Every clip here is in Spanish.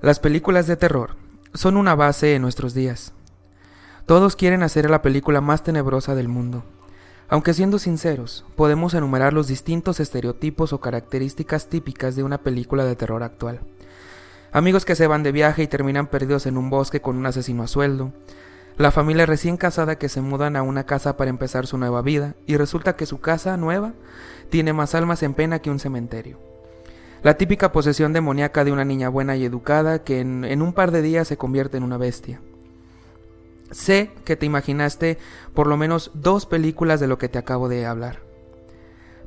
Las películas de terror son una base en nuestros días. Todos quieren hacer la película más tenebrosa del mundo. Aunque siendo sinceros, podemos enumerar los distintos estereotipos o características típicas de una película de terror actual. Amigos que se van de viaje y terminan perdidos en un bosque con un asesino a sueldo. La familia recién casada que se mudan a una casa para empezar su nueva vida y resulta que su casa nueva tiene más almas en pena que un cementerio. La típica posesión demoníaca de una niña buena y educada que en, en, un par de días se convierte en una bestia. Sé que te imaginaste por lo menos dos películas de lo que te acabo de hablar.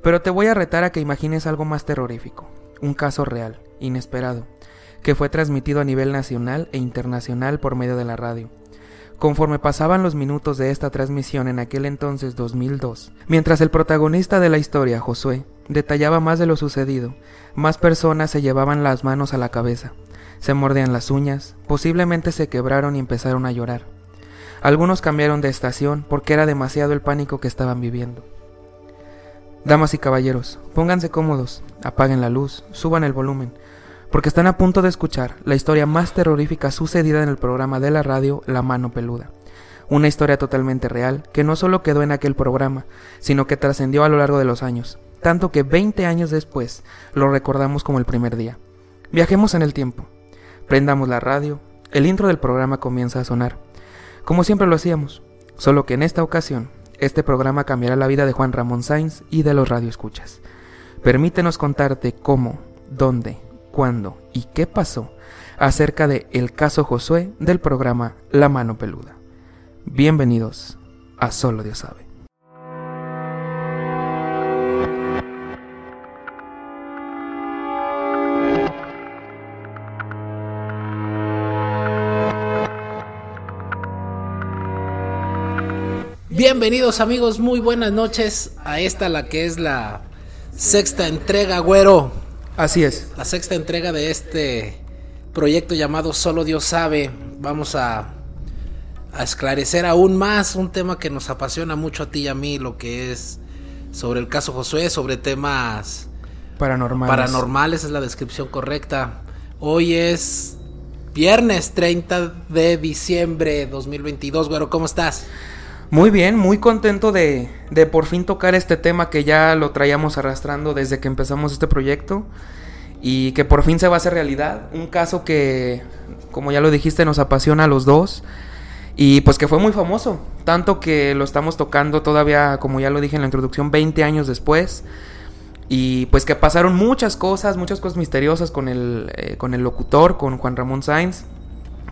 Pero te voy a retar a que imagines algo más terrorífico, un caso real, inesperado, que fue transmitido a nivel nacional e internacional por medio de la radio. Conforme pasaban los minutos de esta transmisión en aquel entonces 2002, mientras el protagonista de la historia, Josué, detallaba más de lo sucedido, más personas se llevaban las manos a la cabeza, se mordían las uñas, posiblemente se quebraron y empezaron a llorar. Algunos cambiaron de estación porque era demasiado el pánico que estaban viviendo. Damas y caballeros, pónganse cómodos, apaguen la luz, suban el volumen, porque están a punto de escuchar la historia más terrorífica sucedida en el programa de la radio La Mano Peluda. Una historia totalmente real que no solo quedó en aquel programa, sino que trascendió a lo largo de los años, tanto que 20 años después lo recordamos como el primer día. Viajemos en el tiempo, prendamos la radio, el intro del programa comienza a sonar, como siempre lo hacíamos, solo que en esta ocasión este programa cambiará la vida de Juan Ramón Sainz y de los radioescuchas. Permítenos contarte cómo, dónde, cuándo y qué pasó acerca de el caso Josué del programa La Mano Peluda. Bienvenidos a Solo Dios sabe. Bienvenidos amigos, muy buenas noches a esta la que es la sexta entrega, güero. Así es. La sexta entrega de este proyecto llamado Solo Dios sabe. Vamos a, a, esclarecer aún más un tema que nos apasiona mucho a ti y a mí, lo que es sobre el caso Josué, sobre temas paranormales. Paranormales es la descripción correcta. Hoy es viernes 30 de diciembre 2022, güero, ¿cómo estás? Muy bien, muy contento de, de, por fin tocar este tema que ya lo traíamos arrastrando desde que empezamos este proyecto y que por fin se va a hacer realidad. Un caso que, como ya lo dijiste, nos apasiona a los dos y pues que fue muy famoso, tanto que lo estamos tocando todavía, como ya lo dije en la introducción, 20 años después. Y pues que pasaron muchas cosas, muchas cosas misteriosas con el, eh, con el locutor, con Juan Ramón Sainz,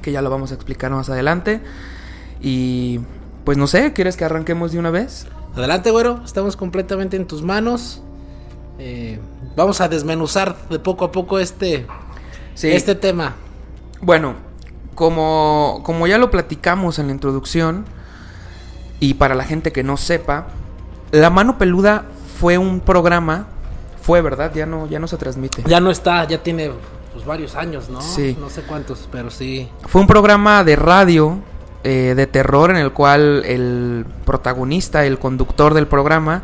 que ya lo vamos a explicar más adelante. Y pues no sé, ¿quieres que arranquemos de una vez? Adelante, güero, estamos completamente en tus manos. Eh, vamos a desmenuzar de poco a poco este, sí. este tema. Bueno, como, como ya lo platicamos en la introducción, y para la gente que no sepa, La Mano Peluda fue un programa, fue verdad, ya no, ya no se transmite. Ya no está, ya tiene pues, varios años, ¿no? Sí. No sé cuántos, pero sí. Fue un programa de radio eh, de terror en el cual el protagonista, el conductor del programa,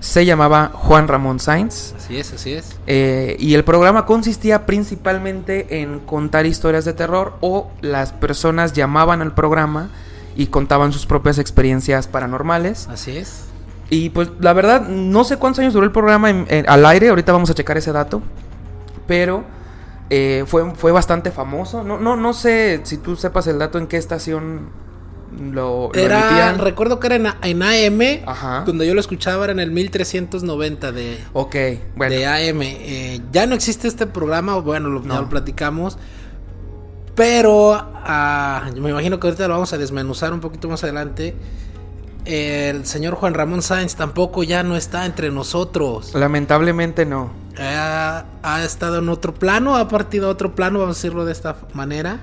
se llamaba Juan Ramón Sainz. Así es, así es. Eh, y el programa consistía principalmente en contar historias de terror o las personas llamaban al programa y contaban sus propias experiencias paranormales. Así es. Y pues la verdad, no sé cuántos años duró el programa en, en, al aire, ahorita vamos a checar ese dato, pero eh, fue, fue bastante famoso. No, no, no sé si tú sepas el dato en qué estación lo, lo era, emitían. recuerdo que era en, en AM, Ajá. donde yo lo escuchaba era en el 1390 de, Ok, bueno. de AM. Eh, ya no existe este programa, bueno, lo, No. lo platicamos. Pero ah, me imagino que ahorita lo vamos a desmenuzar un poquito más adelante. El señor Juan Ramón Sáenz tampoco ya no está entre nosotros. Lamentablemente no. ha, ha estado en otro plano, ha partido a otro plano, vamos a decirlo de esta manera,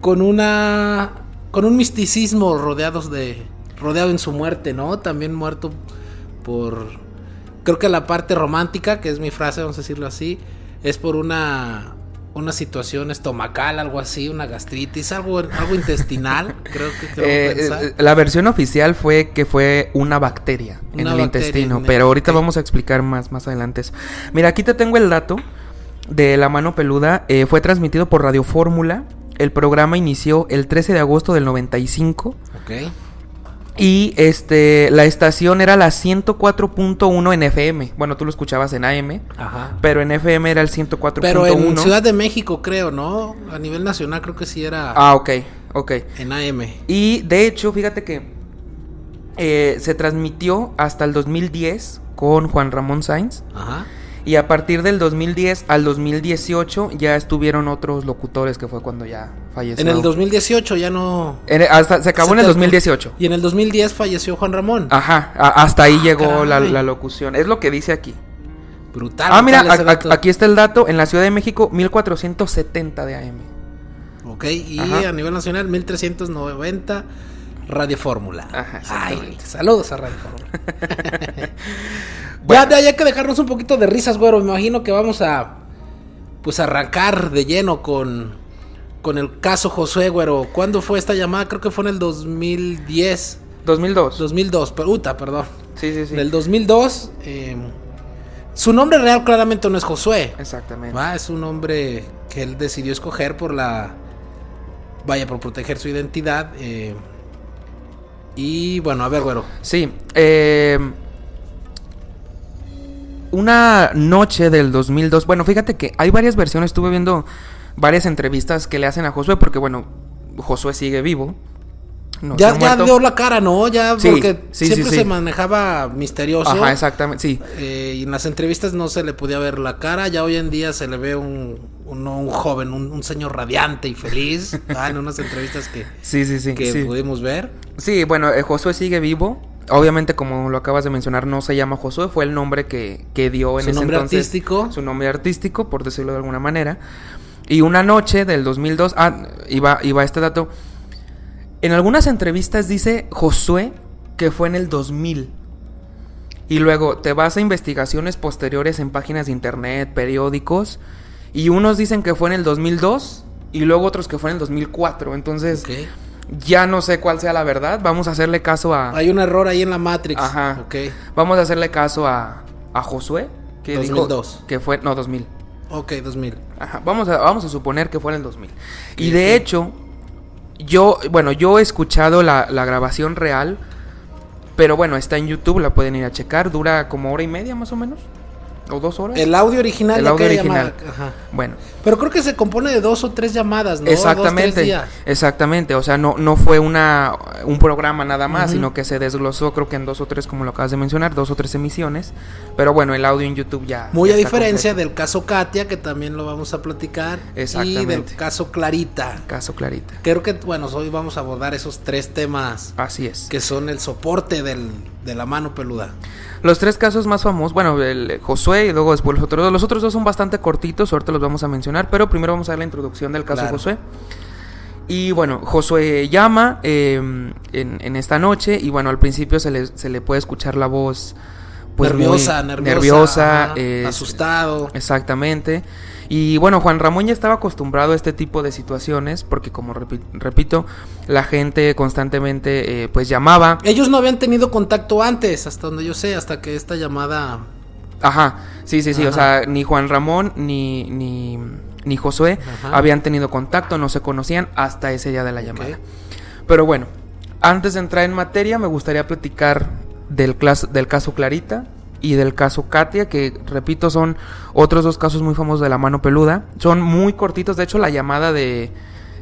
con una con un misticismo rodeados de rodeado en su muerte, ¿no? También muerto por creo que la parte romántica, que es mi frase, vamos a decirlo así, es por una una situación estomacal, algo así, una gastritis, algo algo intestinal, creo que creo Eh, eh, la versión oficial fue que fue una bacteria en el bacteria intestino, en el- pero ahorita ok. vamos a explicar más más adelante eso. Mira, aquí te tengo el dato de La Mano Peluda eh, fue transmitido por Radio Fórmula. El programa inició el 13 de agosto del 95. Ok. Y este, la estación era la 104.1 en FM. Bueno, tú lo escuchabas en AM, Ajá. pero en FM era el 104.1. Pero en Ciudad de México, creo, ¿no? A nivel nacional creo que sí era Ah, ok, ok. en AM. Y de hecho, fíjate que eh, se transmitió hasta el 2010 con Juan Ramón Sainz. Ajá. Y a partir del 2010 al 2018 ya estuvieron otros locutores, que fue cuando ya falleció. En el 2018 ya no... En- hasta, se acabó Se en el te- 2018. Y en el 2010 falleció Juan Ramón. Ajá, a- hasta ahí llegó la, locución. Es lo que dice aquí. Brutal. Ah, mira, a- aquí está el dato. En la Ciudad de México, 1470 de AM. Ok, y Ajá. a nivel nacional 1390 Radio Fórmula. Ajá, Ay, saludos a Radio Fórmula. ya, ya, ya hay que dejarnos un poquito de risas, güero. Me imagino que vamos a pues arrancar de lleno con con el caso Josué, güero. ¿Cuándo fue esta llamada? Creo que fue en el 2010, 2002. 2002, puta, perdón. Sí, sí, sí. En el 2002 eh, su nombre real claramente no es Josué. Exactamente. Va, es un hombre que él decidió escoger por la. Vaya, por proteger su identidad. eh, y bueno, a ver, güero. Sí. eh, una noche del 2002. Bueno, fíjate que hay varias versiones. Estuve viendo varias entrevistas que le hacen a Josué. Porque, bueno, Josué sigue vivo. No ya ya dio la cara, ¿no? Ya, Sí, porque sí, siempre sí, se manejaba misterioso. Ajá, exactamente. Sí. eh, y en las entrevistas no se le podía ver la cara. Ya hoy en día se le ve un, un, un joven, un, un señor radiante y feliz. ah, en unas entrevistas que, Sí, sí, sí. que pudimos ver. Sí, bueno, eh, Josué sigue vivo. Obviamente, como lo acabas de mencionar, no se llama Josué, fue el nombre que, que dio en Su ese nombre entonces. artístico. Su nombre artístico, por decirlo de alguna manera. Y una noche del 2002, ah, iba, iba este dato. En algunas entrevistas dice Josué que fue en el 2000. Y luego te vas a investigaciones posteriores en páginas de internet, periódicos. Y unos dicen que fue en el 2002 y luego otros que fue en el 2004. Entonces, ya no sé cuál sea la verdad. Vamos a hacerle caso a. Hay un error ahí en la Matrix. Ajá. Ok. Vamos a hacerle caso a, a Josué. Que dijo 2002. que fue. No, 2000. Ok, 2000. Ajá. Vamos a, vamos a suponer que fue en el 2000. Y de hecho, yo. Bueno, yo he escuchado la, la grabación real. Pero bueno, está en YouTube, la pueden ir a checar. Dura como hora y media más o menos. O dos horas. El audio original El audio original. ajá. Bueno. Pero creo que se compone de dos o tres llamadas, ¿no? Dos, tres Exactamente, días. exactamente, o sea, no, no fue una un programa nada más, sino que se desglosó creo que en dos o tres, como lo acabas de mencionar, dos o tres emisiones, pero bueno, el audio en YouTube ya... Muy ya a diferencia completo. del caso Katia, que también lo vamos a platicar. Y Exactamente. del caso Clarita. Caso Clarita, Creo que, bueno, hoy vamos a abordar esos tres temas así es. que son el soporte del, de la mano peluda. Los tres casos más famosos, bueno, el Josué y luego después los otros dos, los otros dos son bastante cortitos, ahorita los vamos a mencionar, pero primero vamos a ver la introducción del caso Claro. Josué. Y bueno, Josué llama eh, en, en esta noche y bueno, al principio se le, se le puede escuchar la voz pues, muy nerviosa, nerviosa. nerviosa, ajá, eh, asustado. Exactamente. Y bueno, Juan Ramón ya estaba acostumbrado a este tipo de situaciones porque como repi- repito, la gente constantemente eh, pues llamaba. Ellos no habían tenido contacto antes, hasta donde yo sé, hasta que esta llamada... Ajá, sí, sí, sí, o sea, ni Juan Ramón ni, ni, ni Josué Ajá. habían tenido contacto, no se conocían hasta ese día de la llamada. Pero bueno, antes de entrar en materia, me gustaría platicar del, clas- del caso Clarita y del caso Katia, que repito, son otros dos casos muy famosos de la mano peluda. Son muy cortitos, de hecho, la llamada de,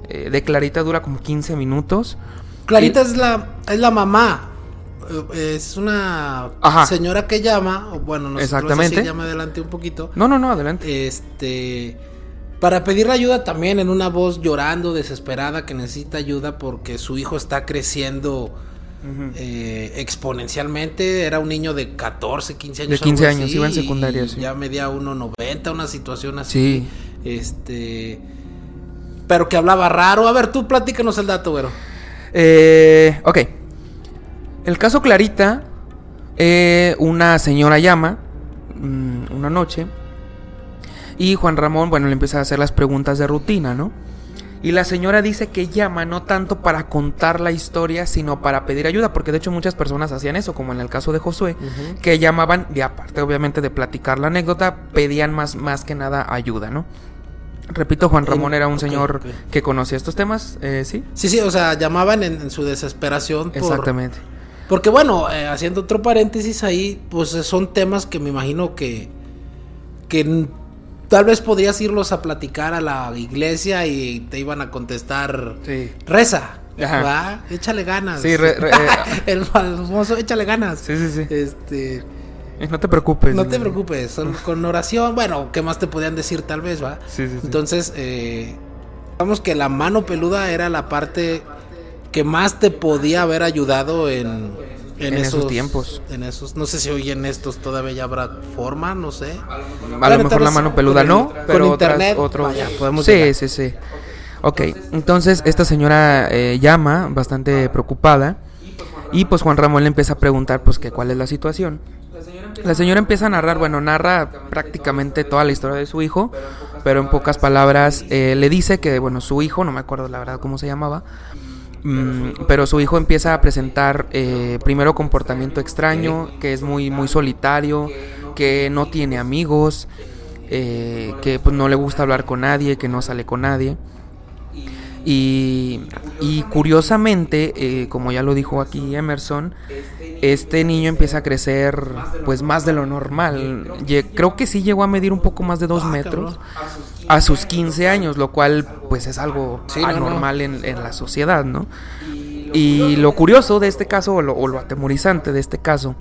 eh, de Clarita dura como 15 minutos. Clarita es la, es la mamá. Eh, Es una Ajá. señora que llama, bueno, no sé Exactamente. si llama adelante un poquito. No, no, no, adelante. Este. Para pedirle ayuda también en una voz llorando, desesperada, que necesita ayuda porque su hijo está creciendo Eh, exponencialmente. Era un niño de 14, 15 años. De 15 algo años, así, iba en secundaria, y sí. Ya medía 1,90, una situación así. Sí. Este. Pero que hablaba raro. A ver, tú platícanos el dato, güero. Eh, ok. El caso Clarita, eh, una señora llama mm, una noche y Juan Ramón, bueno, le empieza a hacer las preguntas de rutina, ¿no? Y la señora dice que llama no tanto para contar la historia, sino para pedir ayuda, porque de hecho muchas personas hacían eso, como en el caso de Josué, que llamaban, y aparte obviamente de platicar la anécdota, pedían más, más que nada ayuda, ¿no? Repito, Juan Ramón era un señor que conocía estos temas, eh, ¿sí? Sí, sí, o sea, llamaban en, en su desesperación. Por, Exactamente. Porque bueno, eh, haciendo otro paréntesis ahí, pues son temas que me imagino que, que tal vez podrías irlos a platicar a la iglesia y te iban a contestar, Sí. reza. ¿va? échale ganas. Sí, re- re- eh. El famoso, échale ganas. Sí, sí, sí. Este, Eh, No te preocupes. no te preocupes, con oración, bueno, ¿qué más te podían decir tal vez, va? Sí, sí, sí. Entonces, eh, digamos que la mano peluda era la parte que más te podía haber ayudado en, En esos tiempos. En esos, no sé si hoy en estos todavía ya habrá forma, no sé. A lo mejor la mano con peluda el- no, con pero internet, otras, otros. vaya, podemos sí, llegar. sí, sí. Ok, entonces esta señora eh, llama bastante preocupada y pues Juan Ramón le empieza a preguntar pues que cuál es la situación. La señora empieza a narrar, bueno, narra prácticamente toda la historia de su hijo, pero en pocas palabras eh, le dice que, bueno, su hijo, no me acuerdo la verdad cómo se llamaba, Mm, pero su hijo empieza a presentar eh, primero comportamiento extraño, que es muy, muy solitario, que no tiene amigos, eh, que pues, no le gusta hablar con nadie, que no sale con nadie. Y, curiosamente, eh, como ya lo dijo aquí Emerson, este niño empieza a crecer pues más de lo normal. Creo que sí llegó a medir un poco más de dos Ah, metros a sus 15 años, lo cual pues es algo Sí, no, no. anormal En, en la sociedad, ¿no? Y lo curioso de este caso, o lo, o lo atemorizante de este caso,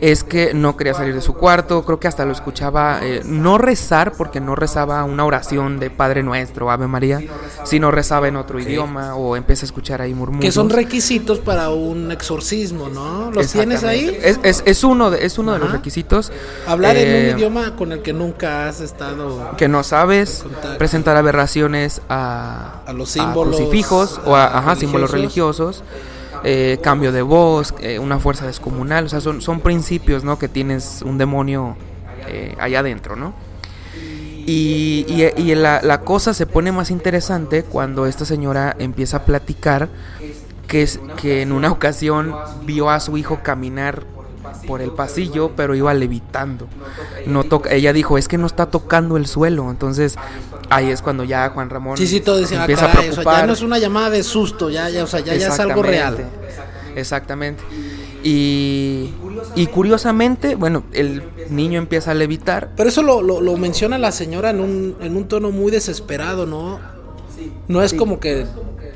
es que no quería salir de su cuarto, creo que hasta lo escuchaba, eh, no rezar, porque no rezaba una oración de Padre Nuestro, Ave María, sino rezaba en otro idioma o empieza a escuchar ahí murmullos. Que son requisitos para un exorcismo, ¿no? ¿Los tienes ahí? Es, es, es uno de, es uno de los requisitos. Hablar en Eh, un idioma con el que nunca has estado que no sabes, presentar aberraciones a, A los símbolos, crucifijos o a a símbolos religiosos. Eh, cambio de voz, eh, una fuerza descomunal, o sea, son, son principios, ¿no? Que tienes un demonio eh, allá adentro, ¿no? Y, y- y la, la cosa se pone más interesante cuando esta señora empieza a platicar que, es, que en una ocasión vio a su hijo caminar por el pasillo, pero iba levitando. No toca, ella dijo, es que no está tocando el suelo. Entonces, ahí es cuando ya Juan Ramón Sí, sí, todo ah, empieza caray, a o sea, preocupar. ya no es una llamada de susto, ya, ya, o sea, ya, ya es algo real. Exactamente, Exactamente. Y, y curiosamente, bueno, el niño empieza a levitar. Pero eso lo, lo, lo menciona la señora en un, en un tono muy desesperado, ¿no? No es como que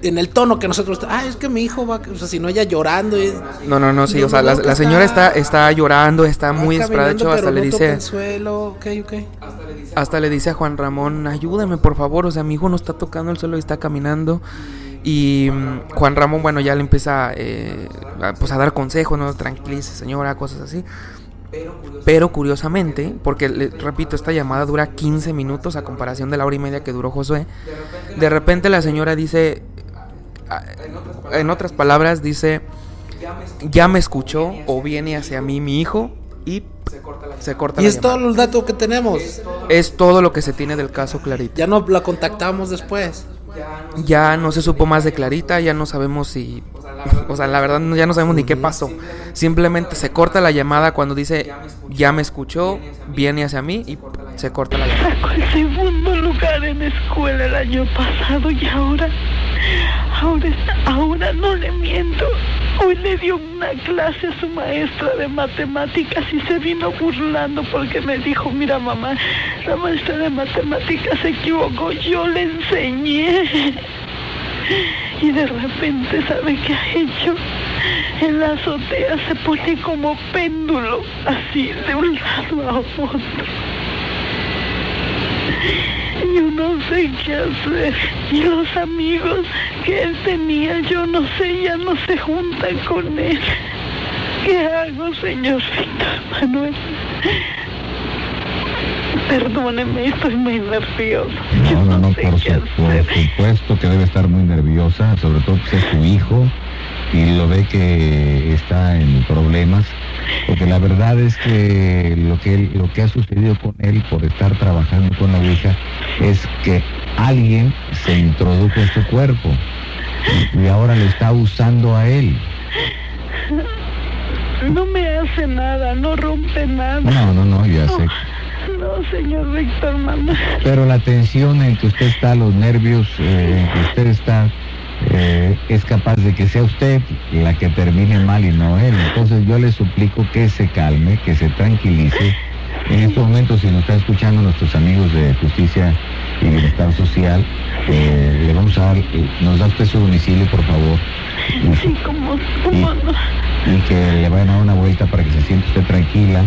en el tono que nosotros, ah, es que mi hijo va, o sea, sino ella llorando y No, no, no, sí, No, o sea, no, la, señora está, está- llorando, está muy desesperada. De hecho, hasta le no dice, hasta le dice a Juan Ramón, ayúdame por favor, o sea, mi hijo no está tocando el suelo y está caminando. Y mm, Juan Ramón, bueno, ya le empieza eh, a, pues a dar consejos, ¿no? Tranquilice, señora, cosas así. Pero curiosamente, porque le repito, esta llamada dura 15 minutos a comparación de la hora y media que duró Josué. De repente la señora dice, en otras palabras, dice, ya me escuchó o viene hacia mí mi hijo y se corta Y la es todo llamada. el dato que tenemos. Es todo lo que se tiene del caso Clarita. Ya no la contactamos después. Ya no se supo más de Clarita, ya no sabemos si... O sea, la verdad no- ya no sabemos ni qué pasó. Simplemente se corta la llamada cuando dice, ya me escuchó, viene hacia mí y se corta la llamada. Sacó el segundo lugar en escuela el año pasado y ahora, ahora, ahora no le miento. Hoy le dio una clase a su maestra de matemáticas y se vino burlando porque me dijo, mira mamá, la maestra de matemáticas se equivocó, yo le enseñé. Y de repente, ¿sabe qué ha hecho? En la azotea se pone como péndulo, así de un lado a otro. Yo no sé qué hacer. Y los amigos que él tenía, yo no sé, ya no se juntan con él. ¿Qué hago, señor Víctor Manuel? Perdóneme, estoy muy nerviosa. No, no, no, sé por, su- por supuesto que debe estar muy nerviosa, sobre todo que es su hijo y lo ve que está en problemas, porque la verdad es que lo que él- lo que ha sucedido con él por estar trabajando con la Ouija es que alguien se introdujo en su cuerpo y ahora le está usando a él. No me hace nada, no rompe nada. No, no, no, ya sé. No, señor Víctor Manuel. Pero la tensión en que usted está, los nervios eh, en que usted está, eh, es capaz de que sea usted la que termine mal y no él. Entonces yo le suplico que se calme, que se tranquilice. En estos momentos, si nos están escuchando nuestros amigos de Justicia y Bienestar Social, eh, le vamos a dar, eh, nos da usted su domicilio, por favor. Y- Sí, como, como no. y que le vayan a dar una vuelta para que se sienta usted tranquila.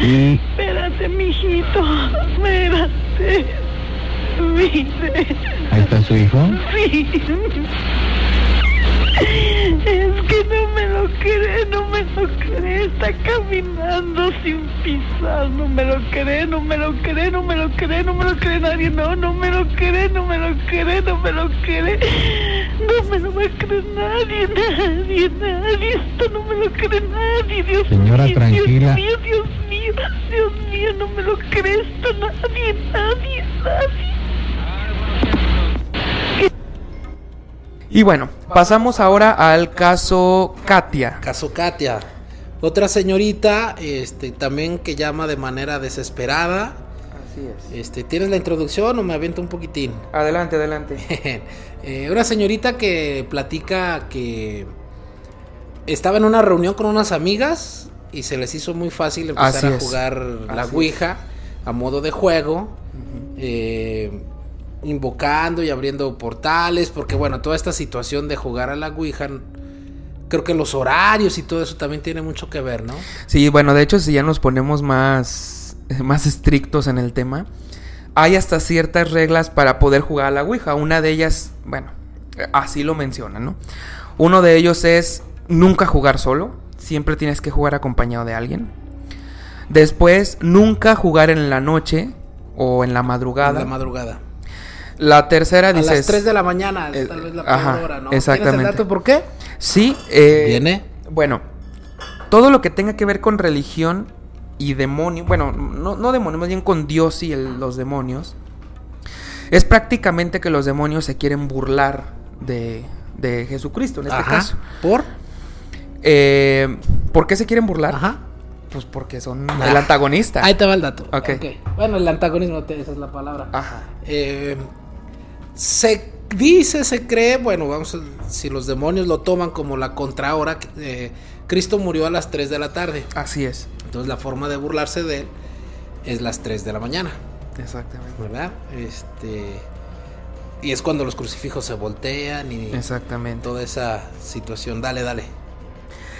Y Espérate, mijito. Espérate. Ahí está su hijo. Sí. Es que no me lo cree, no me lo cree. Está caminando sin pisar. No me lo cree, no me lo cree, no me lo cree, no me lo cree nadie. No, no me lo cree, no me lo cree, no me lo cree. No me lo va a creer nadie, nadie, nadie. Esto no me lo cree nadie, Dios Señora, mío. tranquila. Dios mío, Dios mío, Dios mío, no me lo cree esto nadie, nadie, nadie. Y bueno, pasamos ahora al caso Katia. Caso Katia. Otra señorita, este, también que llama de manera desesperada. Así es. Este, ¿tienes la introducción o me aviento un poquitín? Adelante, adelante. Eh, una señorita que platica que estaba en una reunión con unas amigas y se les hizo muy fácil empezar Así a es. jugar la Así es. Ouija a modo de juego, eh, invocando y abriendo portales, porque bueno, toda esta situación de jugar a la Ouija, creo que los horarios y todo eso también tiene mucho que ver, ¿no? Sí, bueno, de hecho, si ya nos ponemos más, más estrictos en el tema, hay hasta ciertas reglas para poder jugar a la Ouija. Una de ellas, bueno, así lo menciona, ¿no? Uno de ellos es nunca jugar solo, siempre tienes que jugar acompañado de alguien. Después, nunca jugar en la noche o en la madrugada. En la madrugada. La tercera A dices... las 3 de la mañana, eh, tal vez la peor ajá, hora, ¿no? exactamente. ¿Tienes el dato por qué? Sí, eh, Viene. Bueno, todo lo que tenga que ver con religión y demonio, bueno, no, no demonio, más bien con Dios y el- los demonios, es prácticamente que los demonios se quieren burlar de, de Jesucristo en este Ajá. caso. ¿Por? Eh, ¿Por qué se quieren burlar? Ajá. Pues porque son Ah. el antagonista. Ahí te va el dato. Ok. Bueno, el antagonismo, esa es la palabra. Ajá. Eh, se dice, se cree, bueno, vamos a, si los demonios lo toman como la contrahora, eh, Cristo murió a las 3 de la tarde. Así es. Entonces la forma de burlarse de él es las 3 de la mañana, Exactamente. ¿verdad? Este y es cuando los crucifijos se voltean y Exactamente. toda esa situación. Dale, dale.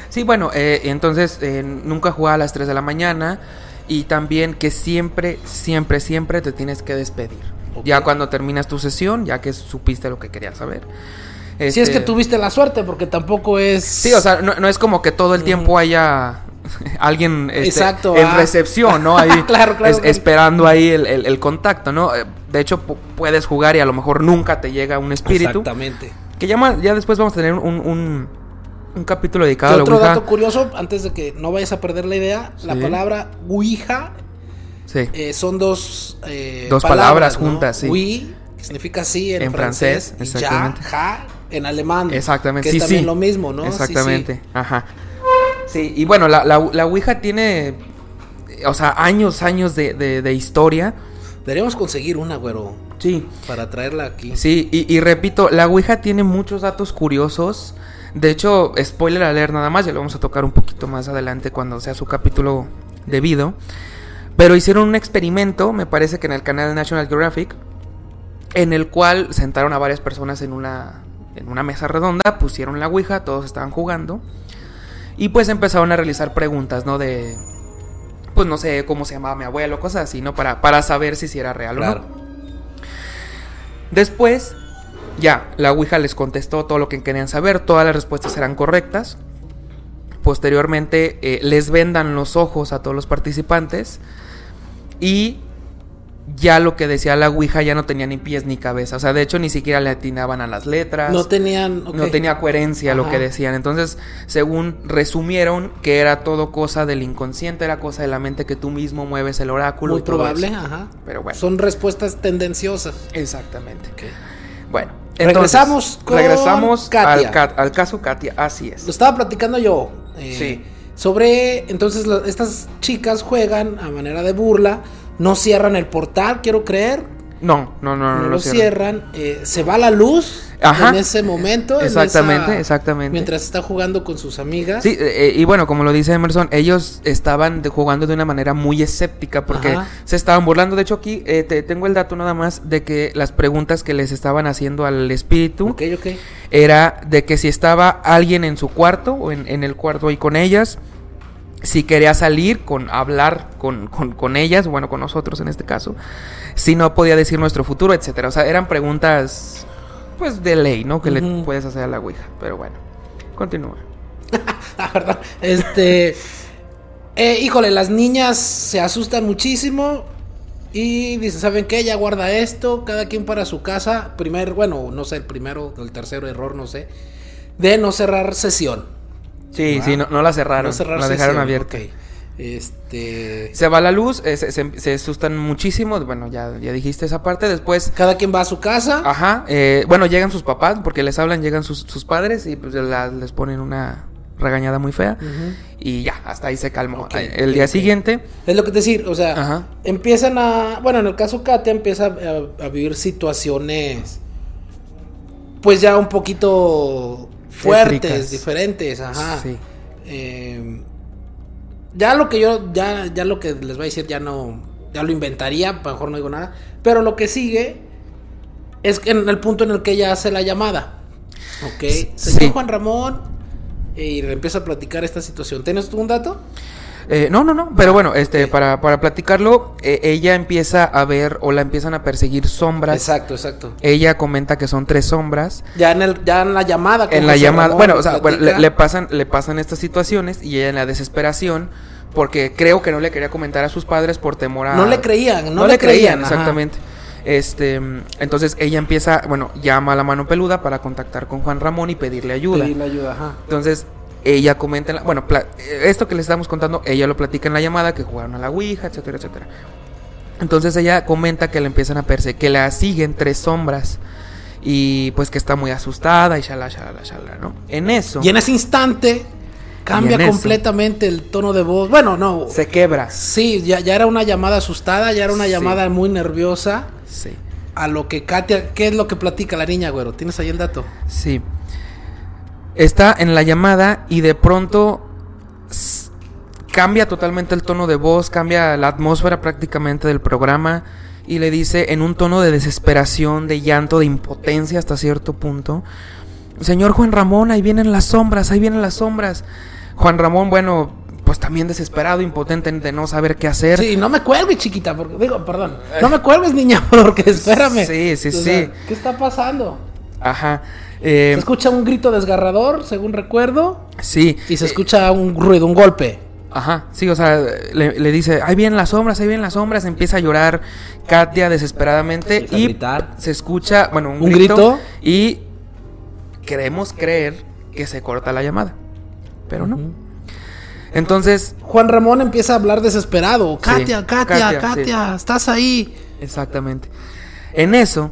Sí, bueno, eh, entonces eh, nunca jugar a las 3 de la mañana y también que siempre, siempre, siempre te tienes que despedir. Ya cuando terminas tu sesión, ya que supiste lo que querías saber. Si es Este, que tuviste la suerte, porque tampoco es. Sí, o sea, no, no es como que todo el tiempo haya alguien este, Exacto, en ah. recepción, ¿no? Ahí Claro, claro, es- claro. esperando ahí el, el- el contacto, ¿no? Eh, De hecho, pu- puedes jugar y a lo mejor nunca te llega un espíritu. Exactamente. Que ya, ma- ya después vamos a tener un, un, un capítulo dedicado ¿Qué a la otro Ouija. dato curioso, antes de que no vayas a perder la idea, la palabra Ouija Sí. eh, son dos, eh, Dos palabras juntas, sí. Oui, que significa sí en, En francés, francés, y ya, ja, en alemán. Exactamente, Que sí, es también sí. lo mismo, ¿no? Sí. Exactamente, ajá. Sí, y bueno, la, la, la Ouija tiene, o sea, años, años de, de, de historia. Deberíamos conseguir una, güero, Sí. para traerla aquí. Sí, y, y repito, la Ouija tiene muchos datos curiosos. De hecho, spoiler alert nada más, ya lo vamos a tocar un poquito más adelante cuando sea su capítulo debido. Pero hicieron un experimento, me parece que en el canal National Geographic, en el cual sentaron a varias personas en una, en una mesa redonda, pusieron la Ouija, todos estaban jugando. Y pues empezaron a realizar preguntas, ¿no? De, pues no sé cómo se llamaba mi abuelo, cosas así, ¿no? Para, para saber si, si era real o no. Después, ya, la Ouija les contestó todo lo que querían saber, todas las respuestas eran correctas. Posteriormente, eh, les vendan los ojos a todos los participantes y ya lo que decía la Ouija ya no tenía ni pies ni cabeza. O sea, de hecho ni siquiera le atinaban a las letras. No tenían. No tenía coherencia lo que decían. Entonces, según resumieron, que era todo cosa del inconsciente, era cosa de la mente que tú mismo mueves el oráculo. Muy y todo probable, eso. ajá. Pero bueno. Son respuestas tendenciosas. Exactamente. Bueno. Regresamos con regresamos Katia. Al, ca- al caso Katia. Así Lo es. estaba platicando yo. eh, Sí. Sobre. Entonces, estas chicas juegan a manera de burla. No cierran el portal, quiero creer. No, no, no, No, no, lo cierran. cierran. eh, se va la luz Ajá. en ese momento. en Exactamente, esa- exactamente. Mientras está jugando con sus amigas. Sí, eh, y bueno, como lo dice Emerson, ellos estaban de- jugando de una manera muy escéptica porque Ajá. se estaban burlando. De hecho, aquí eh, te, tengo el dato nada más de que las preguntas que les estaban haciendo al espíritu Ok, ok. era de que si estaba alguien en su cuarto o en, en el cuarto ahí con ellas, si quería salir con hablar con, con- con ellas, bueno, con nosotros en este caso, si no podía decir nuestro futuro, etcétera. O sea, eran preguntas pues de ley, ¿no? Que le puedes hacer a la Ouija. Pero bueno, continúa. Ah, perdón. Este. eh, híjole, las niñas se asustan muchísimo. Y dicen, ¿saben qué? Ya guarda esto. Cada quien para su casa. Primer, bueno, no sé, el primero o el tercero error, no sé. De no cerrar sesión. Sí, Ah. sí, no, no la cerraron, no la dejaron abierta. Este. Se va la luz, eh, se, se- se asustan muchísimo, bueno, ya, ya dijiste esa parte, después... Cada quien va a su casa. Ajá, eh, bueno, llegan sus papás, porque les hablan, llegan sus, sus padres y pues la- les ponen una regañada muy fea. Y ya, hasta ahí se calmó. El día siguiente, Es lo que te decir, o sea, Ajá. empiezan a. Bueno, en el caso Katia empieza a, a vivir situaciones. Pues ya un poquito fuertes, Tétricas. diferentes, ajá. Sí. Eh, ya lo que yo, ya, ya lo que les voy a decir, ya no, ya lo inventaría, mejor no digo nada. Pero lo que sigue es en el punto en el que ella hace la llamada. Ok, Sí. señor Juan Ramón, y le empieza a platicar esta situación. ¿Tienes tú un dato? Eh, no, no, no, pero bueno, este, para, para platicarlo, eh, ella empieza a ver o la empiezan a perseguir sombras. Exacto, exacto. Ella comenta que son tres sombras. Ya en, el, ya en la llamada. en la llamada, Ramón, bueno, o sea, bueno, le, pasan, le pasan estas situaciones y ella en la desesperación, porque creo que no le quería comentar a sus padres por temor a... No le creían, no, no, le creían, creían, exactamente. Este, entonces ella empieza, bueno, llama a la mano peluda para contactar con Juan Ramón y pedirle ayuda. Pedirle ayuda, ajá. Entonces, ella comenta, en la- bueno, esto que le estamos contando, ella lo platica en la llamada, que jugaron a la Ouija, etcétera, etcétera. Entonces ella comenta que le empiezan a perseguir, que la siguen tres sombras y pues que está muy asustada y shala, shala, shala, ¿no? En eso Y en ese instante cambia eso. completamente el tono de voz. Bueno, no. se quebra. Sí, ya, ya era una llamada asustada, ya era una Sí. llamada muy nerviosa. Sí. A lo que Katia, ¿qué es lo que platica la niña, güero? ¿Tienes ahí el dato? Sí. Está en la llamada y de pronto cambia totalmente el tono de voz, cambia la atmósfera prácticamente del programa y le dice en un tono de desesperación, de llanto, de impotencia hasta cierto punto, Señor Juan Ramón, ahí vienen las sombras, ahí vienen las sombras. Juan Ramón, bueno, pues también desesperado, impotente de no saber qué hacer. Sí, no me cuelgues, chiquita, porque digo, perdón. No me cuelgues, niña, porque espérame. Sí, sí, O sea, sí. ¿Qué está pasando? Ajá. Eh, Se escucha un grito desgarrador, según recuerdo, sí. y se Eh, escucha un ruido, un golpe. Ajá, sí, o sea, le, le dice, ahí vienen las sombras, ahí vienen las sombras, empieza a llorar Katia desesperadamente y gritar. se escucha, bueno, un, ¿Un grito, grito? y queremos creer que se corta la llamada, pero no. Entonces, Juan Ramón empieza a hablar desesperado. Katia, Katia, Katia, Katia, estás ahí. exactamente, en eso,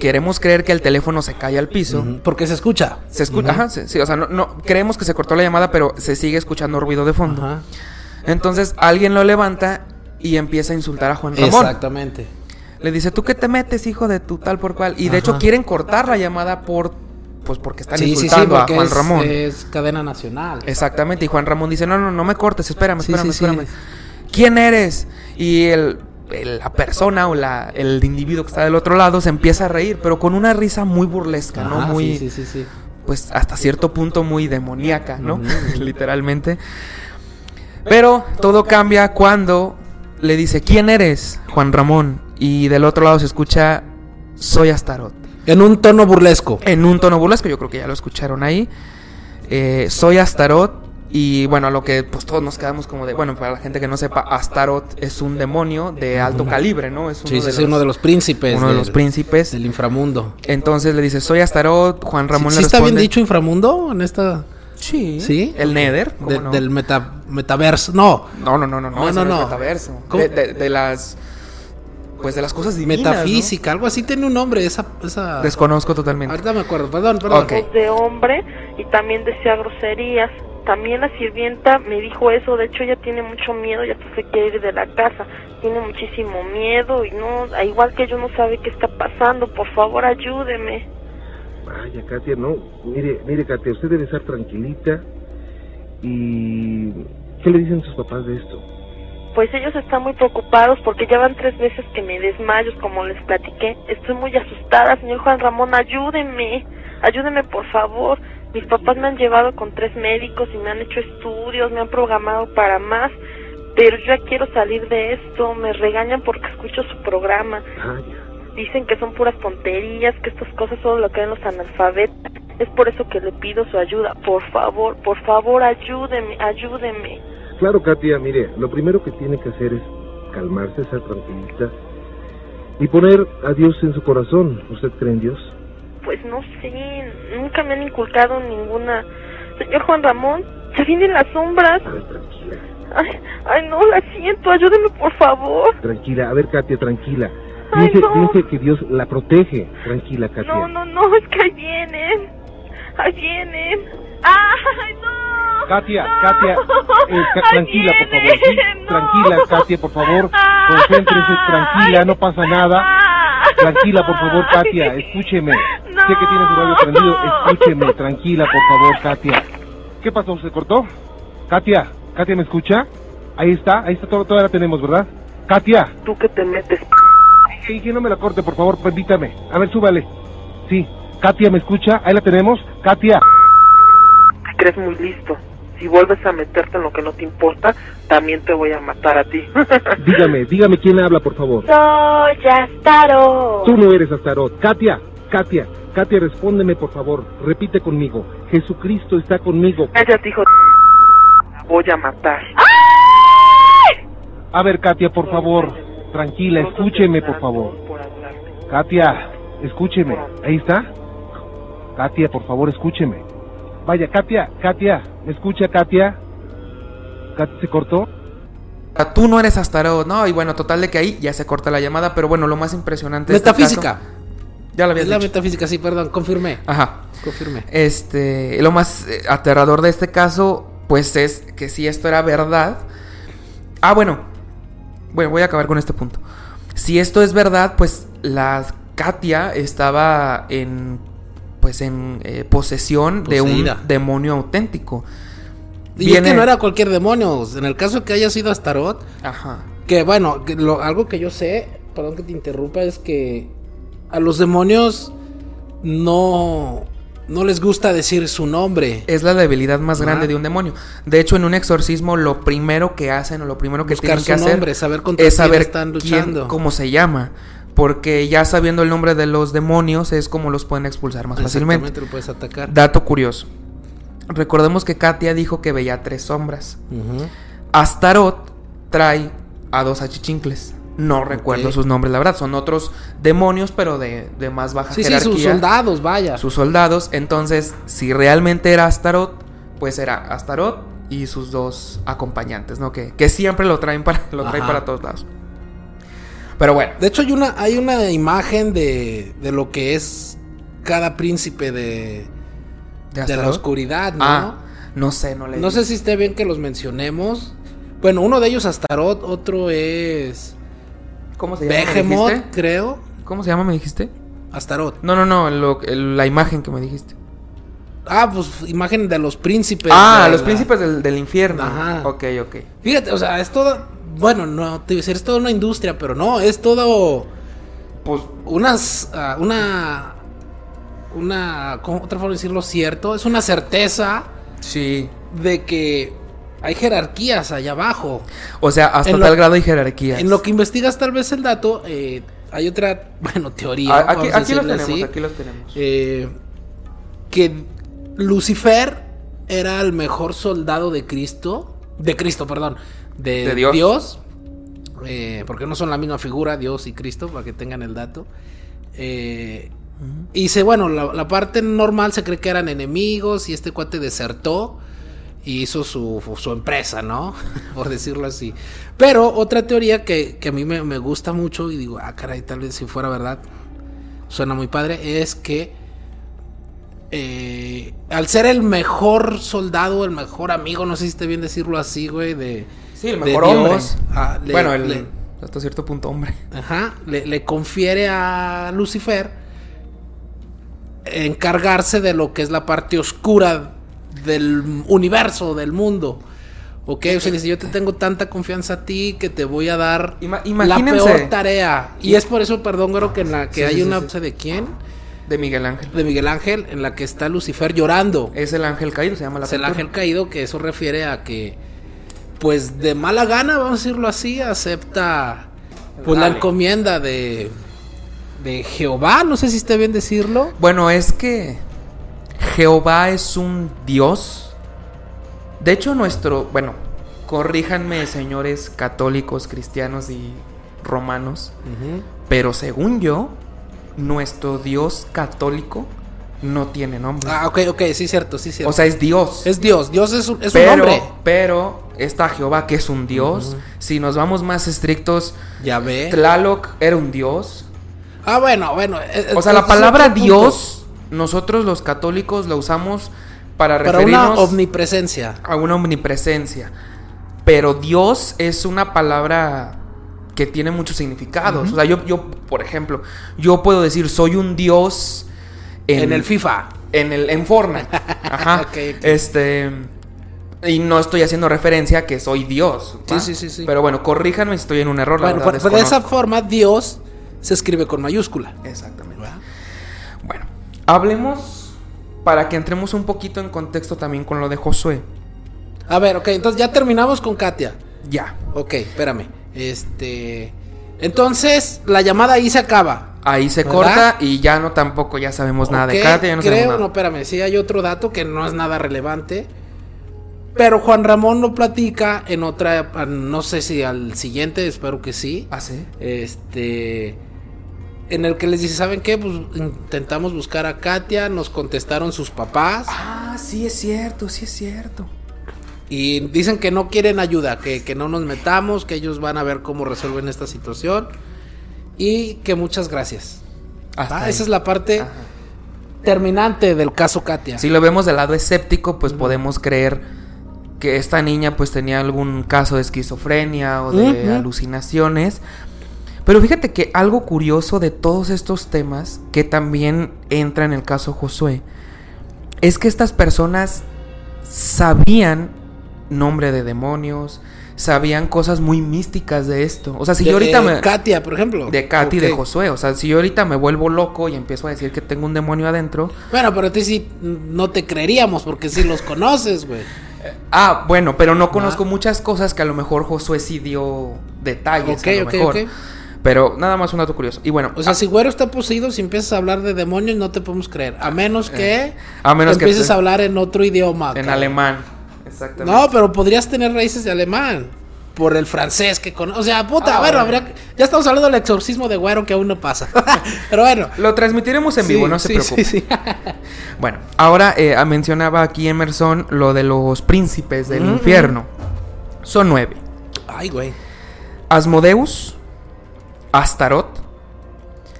queremos creer que el teléfono se cae al piso. Ujú, Porque se escucha. Se escucha, ajá, sí, sí, o sea, no, no, creemos que se cortó la llamada, pero se sigue escuchando ruido de fondo. Entonces alguien lo levanta y empieza a insultar a Juan Ramón. Exactamente. Le dice, ¿tú qué te metes, hijo de tu tal por cual? Y de hecho quieren cortar la llamada por, pues porque están Sí, sí, sí, insultando porque a Juan es, Ramón. es cadena nacional. Exactamente, y Juan Ramón dice, no, no, no me cortes, espérame, Sí, espérame, sí, sí. espérame. ¿Quién eres? Y el- la persona o la, el individuo que está del otro lado se empieza a reír, pero con una risa muy burlesca, ¿no? Muy, sí, sí, sí, pues hasta cierto punto muy demoníaca, ¿no? Literalmente. Pero todo cambia cuando le dice, ¿quién eres? Juan Ramón. Y del otro lado se escucha, soy Astaroth. En un tono burlesco. En un tono burlesco, yo creo que ya lo escucharon ahí. Eh, soy Astaroth Y bueno, a lo que pues todos nos quedamos como de, bueno, para la gente que no sepa, Astaroth es un demonio de alto calibre, ¿no? Es uno, Sí, de, sí, los, uno de los príncipes. uno de del- los príncipes. Del inframundo. Entonces le dice, soy Astaroth, Juan Ramón ¿Sí, le sí está bien dicho inframundo en esta... Sí, ¿Sí? el Nether, ¿cómo de- no? Del meta, metaverso? No, No, no, no, no, no, No, no. De, de- de las pues de las cosas divinas, metafísica, algo así tiene un nombre esa... esa... ¿no? Desconozco totalmente. Ahorita me acuerdo, perdón, perdón. Ok. voz de hombre y también decía groserías. También la sirvienta me dijo eso, de hecho ella tiene mucho miedo y hasta se quiere ir de la casa. Tiene muchísimo miedo y no, a igual que yo no sabe qué está pasando, por favor ayúdeme. Vaya, Katia, no. Mire, mire, Katia, usted debe estar tranquilita. ¿Y qué le dicen sus papás de esto? Pues ellos están muy preocupados porque ya van tres veces que me desmayo, como les platiqué. Estoy muy asustada, señor Juan Ramón, ayúdeme, ayúdeme por favor. Mis papás me han llevado con tres médicos y me han hecho estudios, me han programado para más, pero yo ya quiero salir de esto. Me regañan porque escucho su programa. Vaya. Dicen que son puras tonterías, que estas cosas solo lo creen los analfabetos. Es por eso que le pido su ayuda. Por favor, por favor, ayúdeme, ayúdeme. Claro, Katia, mire, lo primero que tiene que hacer es calmarse, estar tranquilita y poner a Dios en su corazón. ¿Usted cree en Dios? Pues no sé, nunca me han inculcado ninguna. Señor Juan Ramón, se vienen las sombras. A ver, tranquila, Ay, ay, no, la siento, ayúdeme por favor. tranquila. A ver, Katia, tranquila. Ay, Dice, no. dice que Dios la protege. Tranquila, Katia. No, no, no, es que ahí vienen. Ahí vienen. ¡Ay, no! Katia, No. Katia, eh, ca- tranquila, por favor. sí, no. Tranquila, Katia, por favor. Ay, Concéntrese, tranquila, no pasa nada. Tranquila, por favor, Katia, escúcheme. No. Sé que tiene su radio prendido, escúcheme, tranquila, por favor, Katia. ¿Qué pasó? ¿Se cortó? Katia, Katia, ¿me escucha? Ahí está, ahí está, todo, todavía la tenemos, ¿verdad? Katia, ¿Tú que te metes? y que no me la corte, por favor, permítame. A ver, súbale. Sí, Katia, ¿me escucha? Ahí la tenemos. Katia. Te crees muy listo. Si vuelves a meterte en lo que no te importa, también te voy a matar a ti. Dígame, dígame quién habla, por favor. Soy Astaro. Tú no eres Astarot. Katia, Katia, Katia, respóndeme, por favor. Repite conmigo. Jesucristo está conmigo. Cállate, hijo. La voy a matar. A ver, Katia, por favor. Tranquila, escúcheme, por favor. Katia, escúcheme. Ahí está. Katia, por favor, escúcheme. Vaya, Katia, Katia, ¿me escucha, Katia? ¿Katia se cortó? Ah, Tú no eres Astaroth, no, y bueno, total de que ahí ya se corta la llamada, pero bueno, lo más impresionante este Metafísica. caso- ya lo habías Es la dicho. metafísica, sí, perdón, confirmé. Ajá. Confirmé. Este, lo más eh, aterrador de este caso, pues es que si esto era verdad. Ah, bueno. Bueno, voy a acabar con este punto. Si esto es verdad, pues la Katia estaba en, pues en eh, posesión de un demonio auténtico. Y es Viene- que no era cualquier demonio. En el caso que haya sido Astaroth, Ajá. que bueno, que lo- algo que yo sé, perdón que te interrumpa, es que a los demonios no, no les gusta decir su nombre. Es la debilidad más grande de un demonio. De hecho, en un exorcismo, lo primero que hacen o lo primero que Buscar tienen su que hacer nombre, saber contra es quién saber quién- cómo se llama. Porque ya sabiendo el nombre de los demonios es como los pueden expulsar más fácilmente. Exactamente, lo puedes atacar. Dato curioso. Recordemos que Katia dijo que veía tres sombras. Ujú. Astaroth trae a dos achichincles. No recuerdo sus nombres, la verdad. Son otros demonios, pero de, de más baja Sí, sí, jerarquía. sus soldados, vaya. sus soldados. Entonces, si realmente era Astaroth, pues era Astaroth y sus dos acompañantes, ¿no? Que, que siempre lo traen para, lo traen para todos lados. Pero bueno, De hecho, hay una, hay una imagen de, de lo que es cada príncipe de, de, de la oscuridad, ¿no? Ah, no sé, no le No sé si esté bien que los mencionemos. Bueno, uno de ellos Astaroth, otro es ¿Cómo se llama? Behemoth, creo. ¿Cómo se llama, me dijiste? Astaroth. No, no, no, lo- el- la imagen que me dijiste. Ah, pues imagen de los príncipes. ah, los la- príncipes del, del infierno. Ajá. Ok, ok. Fíjate, o sea, es todo. Bueno, no te es toda una industria, pero no, es todo. Pues Unas. ah, una. Una. ¿Cómo otra forma de decirlo cierto? Es una certeza sí. de que hay jerarquías allá abajo. O sea, hasta En lo- tal grado hay jerarquías. En lo que investigas, tal vez el dato, eh, hay otra, bueno, teoría. Aquí aquí los tenemos, así, aquí los tenemos. eh, que Lucifer era el mejor soldado de Cristo. De Cristo, perdón. De, De Dios. Dios. eh, porque no son la misma figura, Dios y Cristo, para que tengan el dato. Eh, y se, bueno, la, la parte normal se cree que eran enemigos y este cuate desertó y hizo su, su empresa, ¿no? Por decirlo así. Pero otra teoría que, que a mí me, me gusta mucho y digo, ah, caray, tal vez si fuera verdad, suena muy padre, es que eh, al ser el mejor soldado, el mejor amigo, no sé si esté bien decirlo así, güey, de... Sí, el de mejor hombre. Ah, le- bueno, el, le- hasta cierto punto hombre. Ajá, le, le confiere a Lucifer encargarse de lo que es la parte oscura del universo, del mundo. Ok, o sea, dice, yo te tengo tanta confianza a ti que te voy a dar Ima- la peor tarea. Y es por eso, perdón, güero, que en la que Sí, hay sí, una, sí. de quién, De Miguel Ángel. de Miguel Ángel, en la que está Lucifer llorando. Es el ángel caído, se llama la Es el ángel caído, que eso refiere a que, pues de mala gana, vamos a decirlo así, acepta pues la encomienda de, de Jehová, no sé si esté bien decirlo. Bueno, es que Jehová es un Dios. De hecho, nuestro, bueno, corríjanme, señores católicos, cristianos y romanos, pero según yo, nuestro Dios católico no tiene nombre. Ah, ok, ok, sí, cierto, sí, cierto. o sea, es Dios. es Dios, Dios es un, es un pero, hombre. pero está Jehová que es un Dios. Si nos vamos más estrictos, Ya ve. Tlaloc era un Dios. Ah, bueno, bueno. eh, O sea, eh, la palabra. Dios, nosotros los católicos la usamos para Para referirnos una omnipresencia. a una omnipresencia. Pero Dios es una palabra que tiene muchos significados. O sea, yo, yo, por ejemplo, yo puedo decir soy un Dios En, el FIFA. en el en Fortnite. Ajá. Ok, ok. Este y no estoy haciendo referencia a que soy Dios. Sí, sí, sí, sí. Pero bueno, corríjanme si estoy en un error. la Bueno, verdad, pues de esa forma, Dios se escribe con mayúscula. Exactamente. Bueno, hablemos para que entremos un poquito en contexto también con lo de Josué. A ver, ok, entonces ya terminamos con Katia. Ya. Ok, espérame. Este. Entonces, la llamada ahí se acaba. Ahí se ¿Verdad? corta y ya no tampoco ya sabemos nada de Katia, ya no creo, no, espérame, sí hay otro dato que no es nada relevante. Pero Juan Ramón lo platica en otra, no sé si al siguiente, espero que sí. ¿Ah, sí? Este, en el que les dice, ¿saben qué? Pues intentamos buscar a Katia, nos contestaron sus papás Ah, sí es cierto, sí es cierto. y dicen que no quieren ayuda, que, que no nos metamos, que ellos van a ver cómo resuelven esta situación y que muchas gracias. Hasta Ah, esa es la parte Ajá. terminante del caso Katia. Si lo vemos del lado escéptico, pues podemos creer que esta niña pues tenía algún caso de esquizofrenia o de alucinaciones. Pero fíjate que algo curioso de todos estos temas, que también entra en el caso Josué, es que estas personas sabían nombre de demonios, sabían cosas muy místicas de esto. O sea, si de, yo ahorita de me... Katia, por ejemplo. De Katy y de. Josué. O sea, si yo ahorita me vuelvo loco y empiezo a decir que tengo un demonio adentro. Bueno, pero a ti sí no te creeríamos porque sí los conoces, güey. Ah, bueno, pero no conozco muchas cosas que a lo mejor Josué sí dio detalles. Ok, a lo ok, mejor. ok. Pero nada más un dato curioso. Y bueno, O sea, ah, si güero está poseído, si empiezas a hablar de demonios, no te podemos creer. A menos que, a menos que empieces te- a hablar en otro idioma. en cabrón. alemán. Exactamente. No, pero podrías tener raíces de alemán. Por el francés que conoces. O sea, puta, Ah, bueno, habría ya estamos hablando del exorcismo de güero que aún no pasa. pero bueno. Lo transmitiremos en vivo, Sí, no se sí, preocupe. sí, sí. Bueno, ahora eh, ah, mencionaba aquí Emerson lo de los príncipes del infierno. Son nueve. Ay, güey. Asmodeus, Astarot,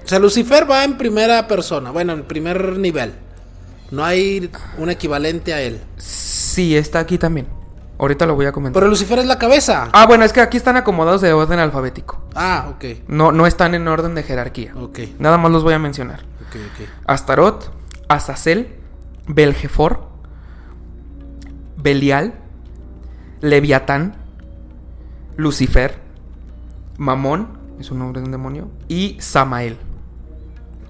O sea, Lucifer va en primera persona. Bueno, en primer nivel. No hay un equivalente a él. sí, está aquí también. Ahorita lo voy a comentar. Pero Lucifer es la cabeza. Ah, bueno, es que aquí están acomodados de orden alfabético. Ah, ok. No, no están en orden de jerarquía. Ok. Nada más los voy a mencionar. Ok, ok. Astarot, Azazel, Belgefor, Belial, Leviatán, Lucifer, Mamón, es un nombre de un demonio, y Samael.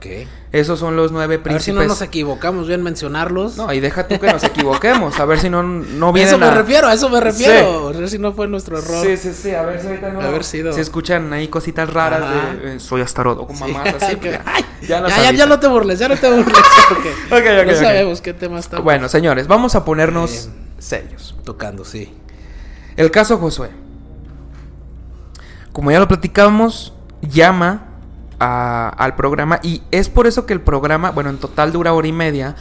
Ok. Esos son los nueve A ver príncipes. si no nos equivocamos bien mencionarlos. No, y deja tú que nos equivoquemos. A ver si no, no a vienen eso me a- refiero, a eso me refiero. A ver si no fue nuestro error. Sí, sí, sí. A ver si ahorita no. Haber sido. Si escuchan ahí cositas raras Ajá. de. eh, soy Astaroth o con Sí. mamás así. pues, Ay, ya ya, ya, ya no te burles, ya no te burles. Porque no sabemos qué tema está Bueno, señores, vamos a ponernos serios. tocando, sí. El caso Josué. Como ya lo platicábamos, llama a- al programa y es por eso que el programa, bueno, en total dura hora y media,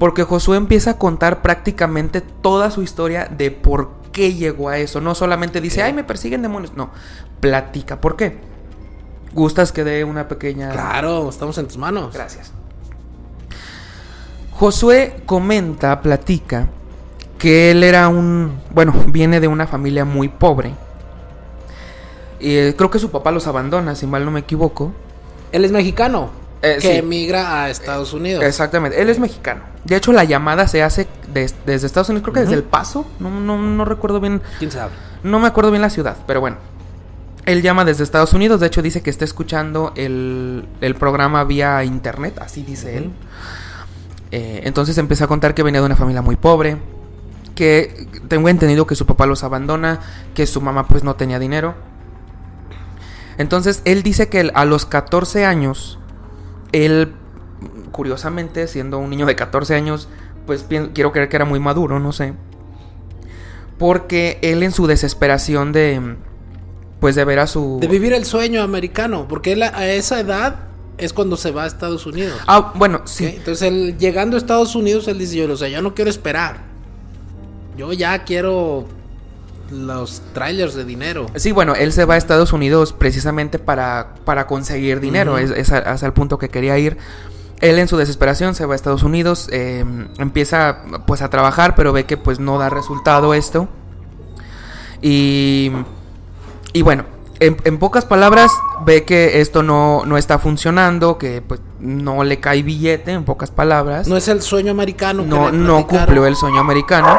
porque Josué empieza a contar prácticamente toda su historia de por qué llegó a eso. No solamente dice, ay, me persiguen demonios. No, platica por qué. ¿Gustas que dé una pequeña... Claro, estamos en tus manos. Gracias. Josué comenta, platica, que él era un, bueno, viene de una familia muy pobre. Y eh, creo que su papá los abandona, si mal no me equivoco. Él es mexicano. Eh, que sí. emigra a Estados Unidos. Exactamente, él es mexicano. De hecho, la llamada se hace des- desde Estados Unidos, creo que desde El Paso. No, no, no recuerdo bien, ¿Quién sabe? no me acuerdo bien la ciudad, pero bueno. Él llama desde Estados Unidos, de hecho dice que está escuchando el, el programa vía internet, así dice él. Eh, entonces empieza a contar que venía de una familia muy pobre, que tengo entendido que su papá los abandona, que su mamá pues no tenía dinero. Entonces él dice que a los 14 años, él, curiosamente, siendo un niño de 14 años, pues quiero creer que era muy maduro, no sé. Porque él en su desesperación de, pues de ver a su... De vivir el sueño americano. Porque él a esa edad es cuando se va a Estados Unidos. Ah, bueno, sí. Entonces, él, llegando a Estados Unidos, él dice: Yo, o sea, yo no quiero esperar. Yo ya quiero los trailers de dinero. Sí, bueno, él se va a Estados Unidos precisamente para, para conseguir dinero, es, es a- hasta el punto que quería ir. Él en su desesperación se va a Estados Unidos, eh, empieza pues a trabajar, pero ve que pues no da resultado esto. Y, y bueno, en, en pocas palabras ve que esto no, no está funcionando, que pues no le cae billete, en pocas palabras. No es el sueño americano. que no, le no cumplió el sueño americano.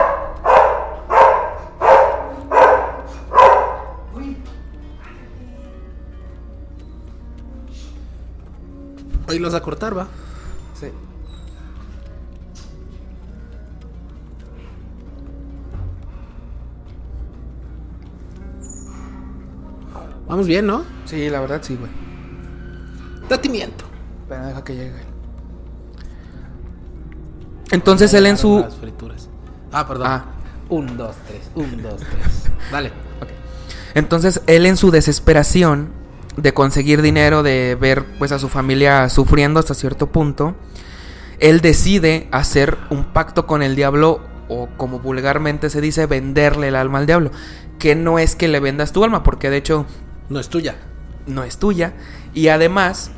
Ahí los a cortar, va. Sí. Vamos bien, ¿no? Sí, la verdad sí, güey. Date miento. Pero deja que llegue. Entonces él en su... Las frituras. Ah, perdón. Ah. Un, dos, tres. Un, dos, tres. Dale. Ok. Entonces él en su desesperación de conseguir dinero, de ver pues a su familia sufriendo hasta cierto punto, él decide hacer un pacto con el diablo o como vulgarmente se dice venderle el alma al diablo, que no es que le vendas tu alma, porque de hecho No es tuya. no es tuya. Y además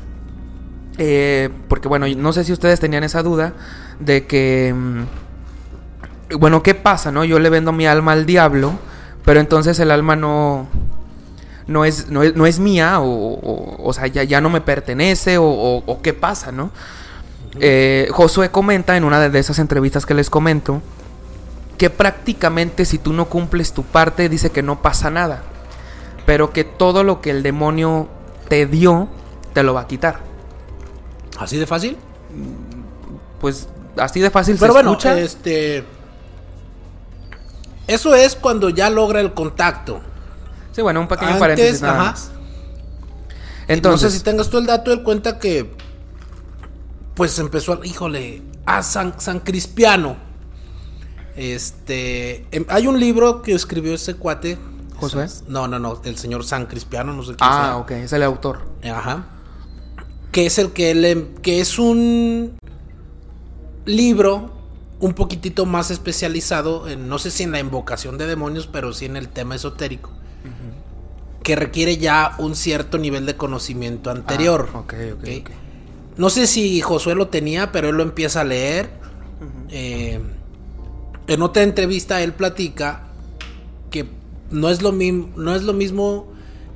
eh, porque bueno no sé si ustedes tenían esa duda de que mm, bueno qué pasa no yo le vendo mi alma al diablo pero entonces el alma no no es no es, no es mía o, o, o sea ya, ya no me pertenece o, o- o qué pasa no Eh, Josué comenta en una de esas entrevistas que les comento que prácticamente si tú no cumples tu parte dice que no pasa nada pero que todo lo que el demonio te dio te lo va a quitar. ¿Así de fácil? Pues así de fácil Pero se bueno, escucha. este. Eso es cuando ya logra el contacto. Sí, bueno, un pequeño Antes, paréntesis nada ajá. más. Entonces, no sé si tengas tú el dato, él cuenta que. Pues empezó, a- híjole, a San, San Crispiano. Este. em, hay un libro que escribió ese cuate. ¿Josué? No, no, no, el señor San Crispiano, no sé quién ah, sea. ok, es el autor. Ajá. Que es el que le, que es un libro un poquitito más especializado en, no sé si en la invocación de demonios, pero sí en el tema esotérico. Que requiere ya un cierto nivel de conocimiento anterior. Ah, ok, ok, ¿ok? ok. No sé si Josué lo tenía, pero él lo empieza a leer. Eh, en otra entrevista él platica que no es lo mismo, no es lo mismo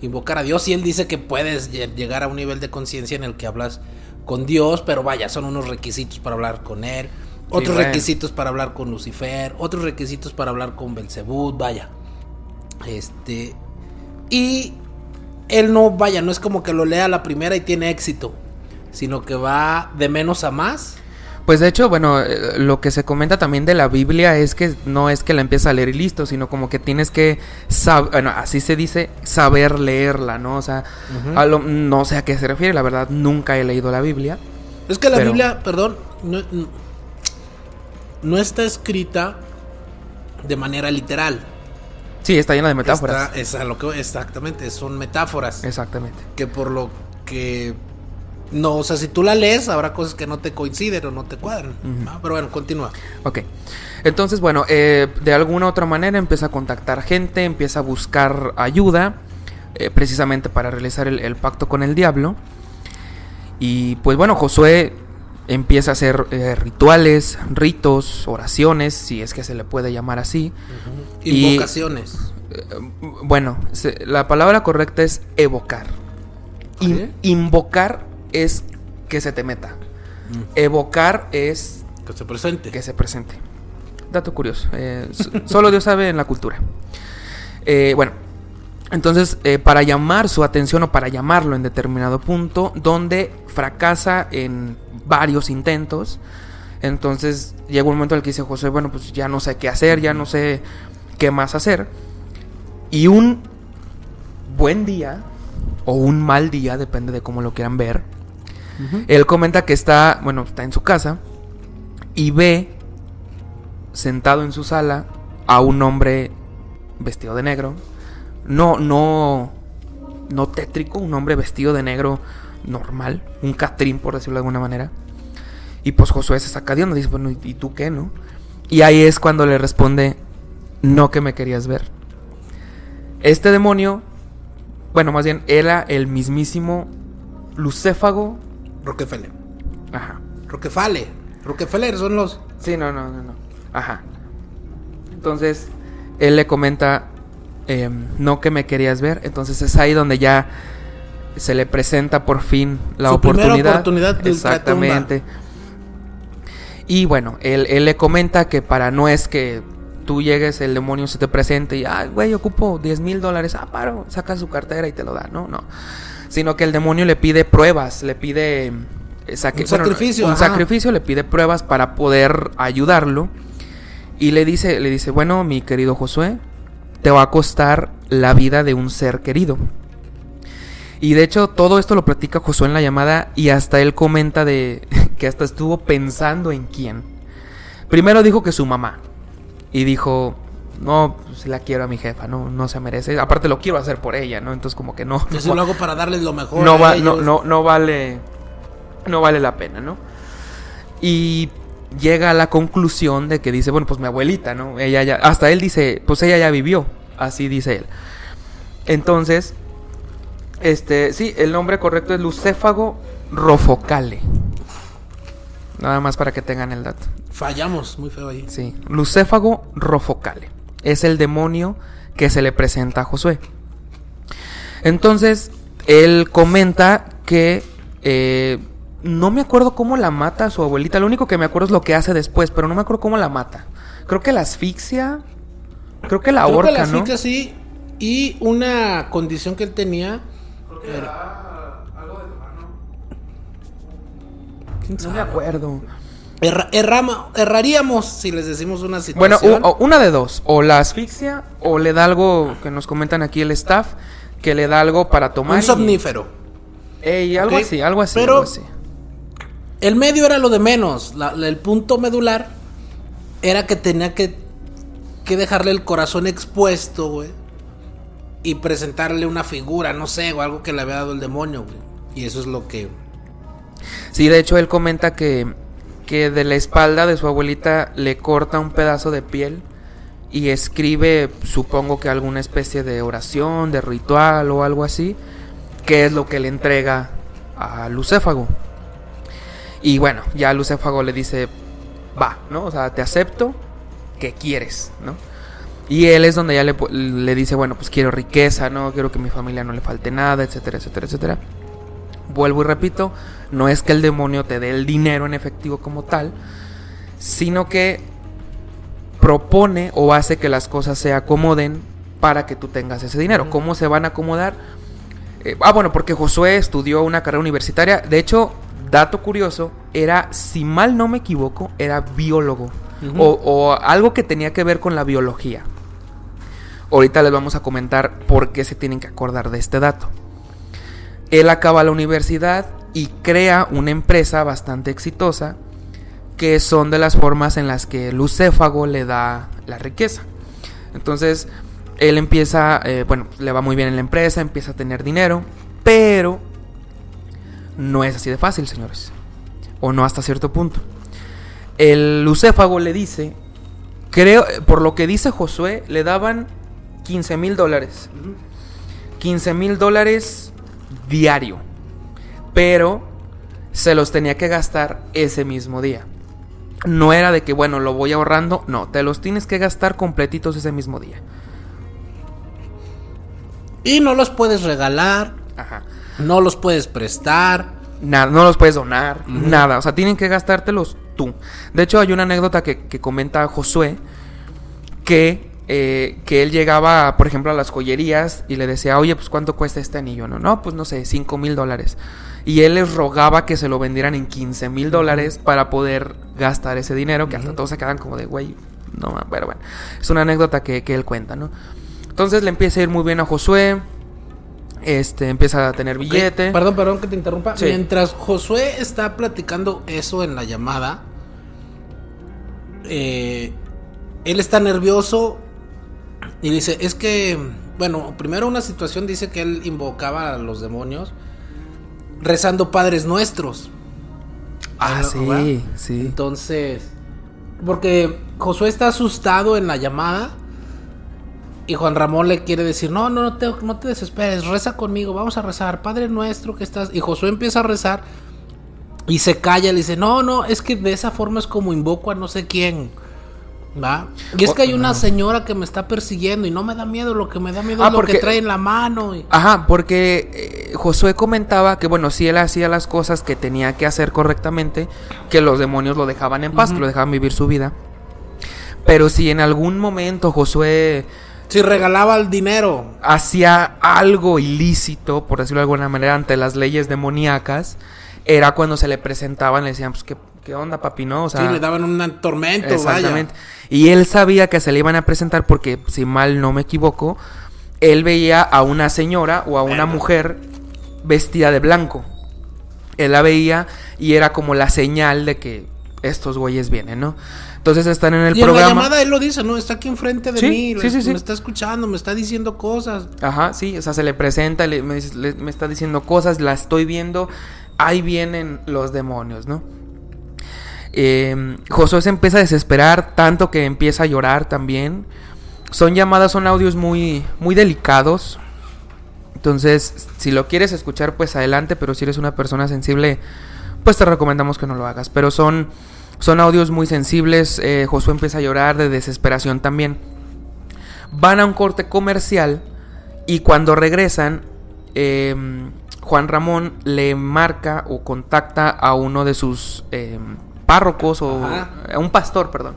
invocar a Dios y él dice que puedes lle- llegar a un nivel de conciencia en el que hablas con Dios, pero vaya, son unos requisitos para hablar con él, otros bueno. requisitos para hablar con Lucifer, otros requisitos para hablar con Belcebú, vaya. Este y él no vaya, no es como que lo lea la primera y tiene éxito, sino que va de menos a más. Pues de hecho, bueno, eh, lo que se comenta también de la Biblia es que no es que la empieza a leer y listo, sino como que tienes que saber, bueno, así se dice, saber leerla, ¿no? O sea, a lo- no sé a qué se refiere, la verdad, nunca he leído la Biblia. Es que la Pero- Biblia, perdón, no está escrita de manera literal. Sí, está llena de metáforas. Está- es a lo que exactamente, son metáforas. Exactamente. Que por lo que no, o sea, si tú la lees, habrá cosas que no te coinciden o no te cuadran. Pero bueno, continúa. Ok. Entonces, bueno, eh, de alguna u otra manera empieza a contactar gente, empieza a buscar ayuda, eh, precisamente para realizar el, el pacto con el diablo. Y pues bueno, Josué empieza a hacer eh, rituales, ritos, oraciones, si es que se le puede llamar así. Y- Invocaciones. Eh, bueno, se- la palabra correcta es evocar. In- invocar es que se te meta. Evocar es Que se presente. que se presente. Dato curioso. eh, solo Dios sabe en la cultura. Bueno, entonces eh, para llamar su atención o para llamarlo en determinado punto, donde fracasa en varios intentos, entonces llega un momento en el que dice José, bueno, pues ya no sé qué hacer, ya no sé qué más hacer. Y un buen día, o un mal día, depende de cómo lo quieran ver, él comenta que está, bueno, está en su casa y ve sentado en su sala a un hombre vestido de negro. No, no, no tétrico, un hombre vestido de negro normal, un catrín por decirlo de alguna manera. Y pues Josué se saca de onda, dice, bueno, ¿y y tú qué, no? Y ahí es cuando le responde, no que me querías ver. Este demonio, bueno, más bien era el mismísimo Lucéfago. Rockefeller. Ajá. Rockefeller. Rockefeller son los. Sí, no, no, no, no. Ajá. Entonces, él le comenta, em, no que me querías ver. Entonces es ahí donde ya se le presenta por fin la Su oportunidad. oportunidad de Exactamente. Y bueno, él, él le comenta que para no es que tú llegues, el demonio se te presente y, ay, güey, ocupo 10 mil dólares. Ah, paro, saca su cartera y te lo da. No, no. Sino que el demonio le pide pruebas, le pide... eh, saque- Un bueno, sacrificio, un ajá. sacrificio, le pide pruebas para poder ayudarlo. Y le dice, le dice, bueno, mi querido Josué, te va a costar la vida de un ser querido. Y de hecho, todo esto lo platica Josué en la llamada y hasta él comenta de que hasta estuvo pensando en quién. Primero dijo que su mamá. Y dijo, no, pues la quiero a mi jefa, no, no se merece. Aparte lo quiero hacer por ella, ¿no? Entonces como que no. Yo sí lo hago para darles lo mejor. no, va- no, no, no vale no vale la pena, ¿no? Y llega a la conclusión de que dice, bueno, pues mi abuelita, ¿no? Ella ya, hasta él dice, pues ella ya vivió, así dice él. Entonces, este, sí, el nombre correcto es Lucéfago rofocale. Nada más para que tengan el dato. Fallamos muy feo ahí. Sí, Lucéfago rofocale. Es el demonio que se le presenta a Josué. Entonces, él comenta que eh, no me acuerdo cómo la mata a su abuelita. Lo único que me acuerdo es lo que hace después, pero no me acuerdo cómo la mata. Creo que la asfixia. Creo que la Creo que la ¿no? asfixia sí. Y una condición que él tenía. era- ¿Quién No sabe? me acuerdo. Erra- errama- erraríamos si les decimos una Bueno, situación. u- o- una de dos. O la asfixia o le da algo que nos comentan aquí el staff. Que le da algo para tomar. un y- somnífero. Ey, algo así, algo así. pero- algo así. El medio era lo de menos. El punto medular era que tenía que, que dejarle el corazón expuesto, güey. Y presentarle una figura, no sé, o algo que le había dado el demonio, güey. Y eso es lo que. Sí, de hecho él comenta que, que de la espalda de su abuelita le corta un pedazo de piel y escribe, supongo que alguna especie de oración, de ritual o algo así, que es lo que le entrega a Lucéfago. Y bueno, ya Lucéfago le dice, va, ¿no? O sea, te acepto, ¿qué quieres, no? Y él es donde ya le, le dice, bueno, pues quiero riqueza, ¿no? Quiero que mi familia no le falte nada, etcétera, etcétera, etcétera. Vuelvo y repito, no es que el demonio te dé el dinero en efectivo como tal, sino que propone o hace que las cosas se acomoden para que tú tengas ese dinero. ¿Cómo se van a acomodar? Eh, ah, bueno, porque Josué estudió una carrera universitaria. De hecho, dato curioso, era, si mal no me equivoco, era biólogo. o, o algo que tenía que ver con la biología. Ahorita les vamos a comentar por qué se tienen que acordar de este dato. Él acaba la universidad y crea una empresa bastante exitosa que son de las formas en las que Lucéfago le da la riqueza. Entonces, él empieza, eh, bueno, le va muy bien en la empresa, empieza a tener dinero, pero no es así de fácil, señores. O no hasta cierto punto. El Lucéfago le dice, creo, por lo que dice Josué, le daban 15 mil dólares. 15 mil dólares diario. Pero se los tenía que gastar ese mismo día. No era de que, bueno, lo voy ahorrando. No, te los tienes que gastar completitos ese mismo día. Y no los puedes regalar. Ajá. No los puedes prestar. Nada, no los puedes donar, nada. O sea, tienen que gastártelos tú. De hecho, hay una anécdota que, que comenta Josué que, eh, que él llegaba, por ejemplo, a las joyerías y le decía, oye, pues ¿cuánto cuesta este anillo? No, no, pues no sé, 5 mil dólares. Y él les rogaba que se lo vendieran en 15 mil dólares para poder gastar ese dinero, que hasta todos se quedan como de, güey, no, pero bueno. Es una anécdota que, que él cuenta, ¿no? Entonces le empieza a ir muy bien a Josué. Este, empieza a tener billete. Perdón, perdón que te interrumpa. Sí. Mientras Josué está platicando eso en la llamada, eh, él está nervioso y dice, es que, bueno, primero una situación dice que él invocaba a los demonios rezando Padres Nuestros. Ah, sí, sí. Entonces, porque Josué está asustado en la llamada y Juan Ramón le quiere decir, no, no, no te, no te desesperes, reza conmigo, vamos a rezar, Padre nuestro que estás... Y Josué empieza a rezar y se calla, le dice, no, no, es que de esa forma es como invoco a no sé quién. ¿Va? Y es que hay una señora que me está persiguiendo y no me da miedo, lo que me da miedo Ah, es lo que trae en la mano. y- Ajá, porque eh, Josué comentaba que, bueno, si él hacía las cosas que tenía que hacer correctamente, que los demonios lo dejaban en paz, que lo dejaban vivir su vida. Pero si en algún momento Josué Si regalaba el dinero. hacía algo ilícito, por decirlo de alguna manera, ante las leyes demoníacas, era cuando se le presentaban, le decían, pues, ¿qué, qué onda, papi? ¿No? O sea, sí, le daban un tormento, Exactamente. Y él sabía que se le iban a presentar porque, si mal no me equivoco, él veía a una señora o a una mujer vestida de blanco. Él la veía y era como la señal de que estos güeyes vienen, ¿no? Entonces están en el y en la programa. llamada él lo dice, ¿no? Está aquí enfrente de Sí, mí, sí, sí, sí. me está escuchando, me está diciendo cosas. Ajá, sí, o sea, se le presenta, le- me, dice- le- me está diciendo cosas, la estoy viendo, ahí vienen los demonios, ¿no? Eh, Josué se empieza a desesperar tanto que empieza a llorar también. Son llamadas, son audios muy, muy delicados. Entonces, si lo quieres escuchar, pues adelante, pero si eres una persona sensible, pues te recomendamos que no lo hagas. Pero son, son audios muy sensibles. eh, Josué empieza a llorar de desesperación también. Van a un corte comercial y cuando regresan, eh, Juan Ramón le marca o contacta a uno de sus eh, párrocos o Ajá. a un pastor, perdón,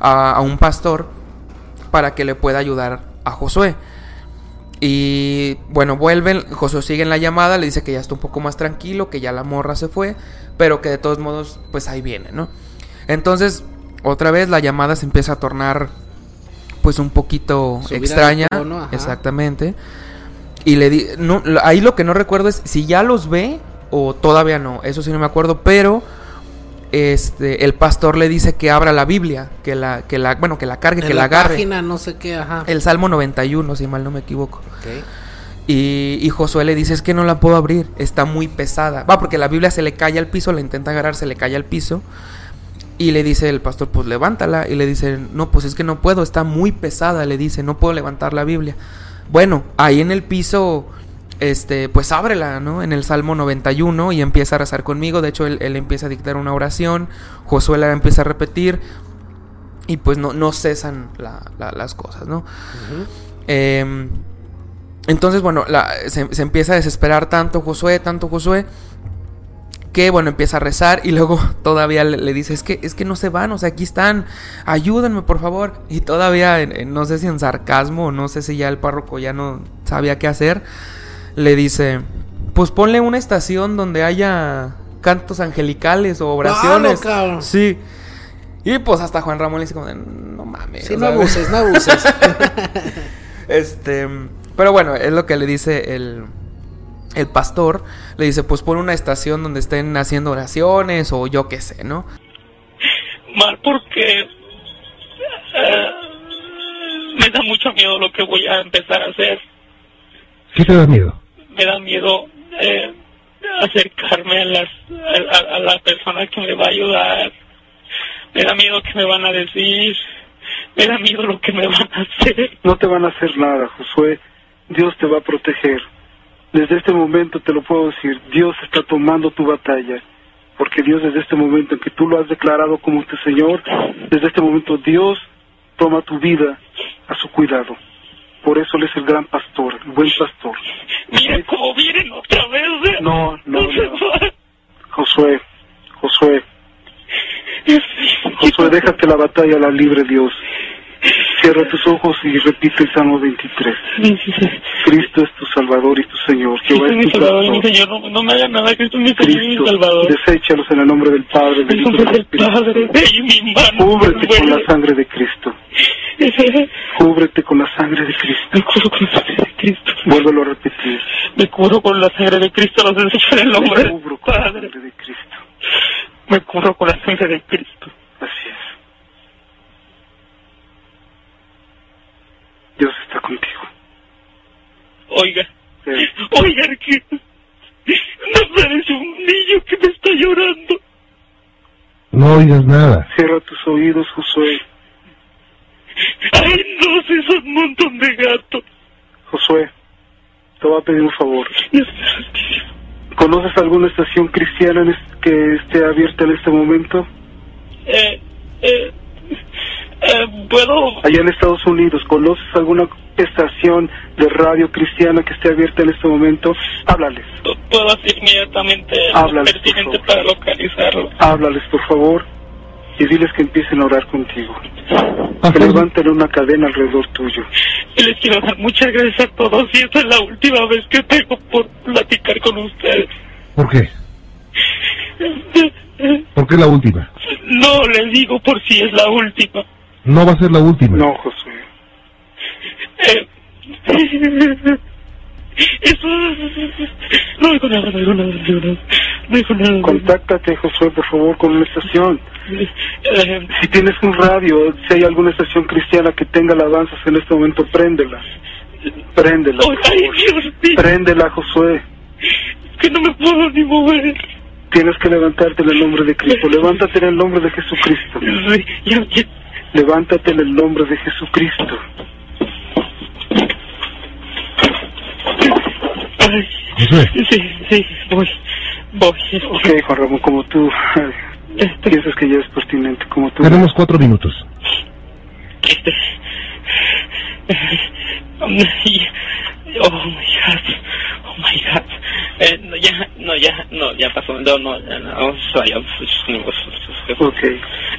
a, a un pastor para que le pueda ayudar a Josué. Y bueno, vuelven, Josué sigue en la llamada, le dice que ya está un poco más tranquilo, que ya la morra se fue, pero que de todos modos, pues ahí viene, ¿no? Entonces, otra vez la llamada se empieza a tornar, pues un poquito Subida extraña, tono, exactamente. Y le di, no, ahí lo que no recuerdo es si ya los ve o todavía no, eso sí no me acuerdo, pero este el pastor le dice que abra la Biblia, que la que la bueno, que la cargue, En que la, la agarre. página, no sé qué, ajá. El Salmo 91, si mal no me equivoco. Y, y Josué le dice, es que no la puedo abrir, está muy pesada. Va, porque la Biblia se le cae al piso, la intenta agarrar, se le cae al piso. Y le dice el pastor, pues levántala. Y le dice, no, pues es que no puedo, está muy pesada. Le dice, no puedo levantar la Biblia. Bueno, ahí en el piso, este, pues ábrela, ¿no? En el Salmo 91 y empieza a rezar conmigo. De hecho, él, él empieza a dictar una oración. Josué la empieza a repetir. Y pues no, no cesan la- la- las cosas, ¿no? Em, entonces, bueno, la- se, se empieza a desesperar tanto Josué, tanto Josué, que bueno, empieza a rezar y luego todavía le, le dice, es que, es que no se van, o sea, aquí están, ayúdenme por favor. Y todavía, en- en- no sé si en sarcasmo, o no sé si ya el párroco ya no sabía qué hacer, le dice, pues ponle una estación donde haya cantos angelicales o oraciones. Claro, cabrón. Sí. Y pues hasta Juan Ramón le dice como de, no mames. Sí, no abuses, no abuses. Este, pero bueno, es lo que le dice el, el pastor. Le dice, pues pon una estación donde estén haciendo oraciones o yo qué sé, ¿no? mal porque eh, me da mucho miedo lo que voy a empezar a hacer. ¿Qué te da miedo? Me da miedo eh, acercarme a, las, a, a- a la persona que me va a ayudar. Me da miedo que me van a decir. Me da miedo lo que me van a hacer. No te van a hacer nada, Josué. Dios te va a proteger. Desde este momento te lo puedo decir, Dios está tomando tu batalla. Porque Dios desde este momento en que tú lo has declarado como tu Señor, desde este momento Dios toma tu vida a su cuidado. Por eso Él es el gran pastor, el buen pastor. Mira cómo vienen otra vez. ¿eh? No, no, no. van. Josué, Josué, Josué, déjate la batalla, la libre Dios. Cierra tus ojos y repite el Salmo 23. Cristo es tu Salvador y tu Señor. Jehová es es tu Salvador mi. Señor. No, no me haga nada. Cristo es mi Señor y mi Salvador. deséchalos en el nombre del Padre, del Hijo del. Padre. Cúbrete con la sangre de Cristo. Me Cúbrete con la sangre de Cristo. curo con la sangre de Cristo. Vuélvelo a repetir. Me curo con la sangre de Cristo. Los desecho en el nombre Me cubro con la Padre. sangre de Cristo. Me curo con la sangre de Cristo. Así es. Dios está contigo. Oiga. Oiga, que me parece un niño que me está llorando. No oigas nada. Cierra tus oídos, Josué. Ay, no, si son un montón de gatos. Josué, te voy a pedir un favor. ¿Conoces alguna estación cristiana en que esté abierta en este momento? Eh, eh, eh, puedo. Allá en Estados Unidos, ¿conoces alguna estación de radio cristiana que esté abierta en este momento? Háblales, Puedo hacer inmediatamente lo Háblales, por pertinente favor. para localizarlo. háblales por favor y diles que empiecen a orar contigo. Que levanten una cadena alrededor tuyo. Y les quiero dar muchas gracias a todos y esta es la última vez que tengo por platicar con ustedes. ¿por qué? ¿Por qué la última? No les digo por si es la última. No va a ser la última. No, Josué. Eh, eso no digo nada, no digo nada, no digo nada. No digo nada. Contáctate, Josué, por favor, con una estación. Si tienes un radio, si hay alguna estación cristiana que tenga alabanzas en este momento, préndela. Préndela, por ay, favor. Dios mío, Préndela, Josué. que no me puedo ni mover. Tienes que levantarte en el nombre de Cristo. Levántate en el nombre de Jesucristo. Sí, ya, ya. Levántate en el nombre de Jesucristo. Ay, sí, sí, voy, voy. Ok, Juan Ramón, como tú Este, piensas que ya es pertinente, como tú. tenemos cuatro minutos. este, oh my god, oh my god, eh, no, ya, no, ya, no, ya pasó, no, no, ya, no, oh, vaya,